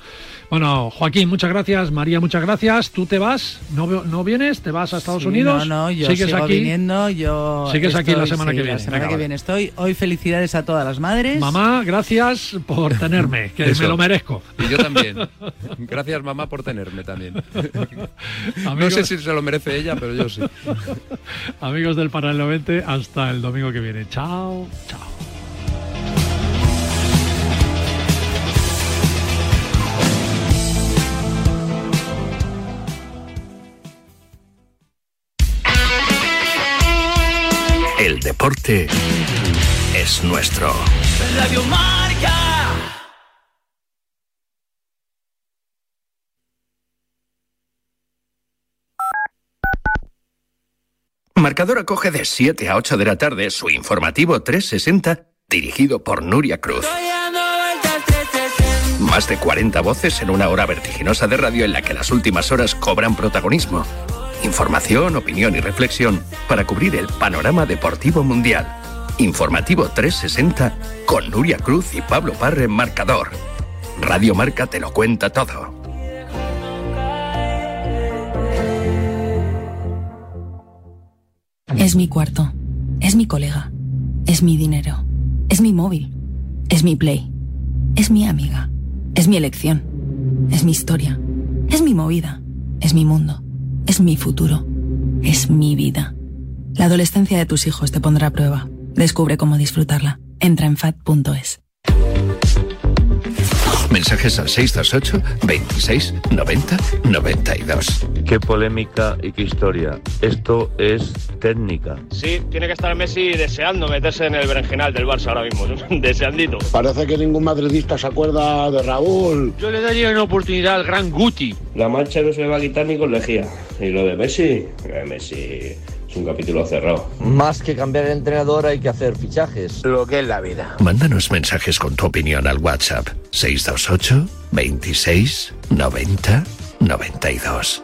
Speaker 1: Bueno, Joaquín, muchas gracias. María, muchas gracias. ¿Tú te vas? ¿No, no vienes? ¿Te vas a Estados
Speaker 2: Sí,
Speaker 1: Unidos?
Speaker 2: No, no, yo
Speaker 1: ¿Sigues
Speaker 2: sigo
Speaker 1: aquí?
Speaker 2: viniendo, yo
Speaker 1: Sigues aquí la
Speaker 2: estoy,
Speaker 1: semana
Speaker 2: sí,
Speaker 1: que viene.
Speaker 2: La semana
Speaker 1: Venga,
Speaker 2: que viene estoy. Hoy felicidades a todas las madres.
Speaker 1: Mamá, gracias por tenerme, que
Speaker 3: Eso.
Speaker 1: me lo merezco.
Speaker 3: Y yo también. Gracias, mamá, por tenerme también. No sé si se lo merece ella, pero yo sí.
Speaker 1: Amigos del Paralelo 20, hasta el domingo que viene. Chao, chao.
Speaker 6: Deporte es nuestro.
Speaker 9: Radio Marca.
Speaker 6: Marcador acoge de 7 a 8 de la tarde su informativo 360 dirigido por Nuria Cruz. Más de 40 voces en una hora vertiginosa de radio en la que las últimas horas cobran protagonismo. Información, opinión y reflexión para cubrir el panorama deportivo mundial. Informativo 360 con Nuria Cruz y Pablo Parre Marcador. Radio Marca te lo cuenta todo.
Speaker 11: Es mi cuarto. Es mi colega. Es mi dinero. Es mi móvil. Es mi play. Es mi amiga. Es mi elección. Es mi historia. Es mi movida. Es mi mundo. Es mi futuro. Es mi vida. La adolescencia de tus hijos te pondrá a prueba. Descubre cómo disfrutarla. Entra en fat.es.
Speaker 6: Mensajes al 628 26 90 92.
Speaker 12: Qué polémica y qué historia. Esto es técnica.
Speaker 13: Sí, tiene que estar Messi deseando meterse en el berenjenal del Barça ahora mismo. Deseandito.
Speaker 14: Parece que ningún madridista se acuerda de Raúl.
Speaker 13: Yo le daría una oportunidad al gran Guti.
Speaker 12: La mancha no se le va a quitar ni con lejía. Y lo de Messi, eh, Messi es un capítulo cerrado.
Speaker 15: Más que cambiar el entrenador hay que hacer fichajes.
Speaker 12: Lo que es la vida.
Speaker 6: Mándanos mensajes con tu opinión al WhatsApp 628 26 90 92.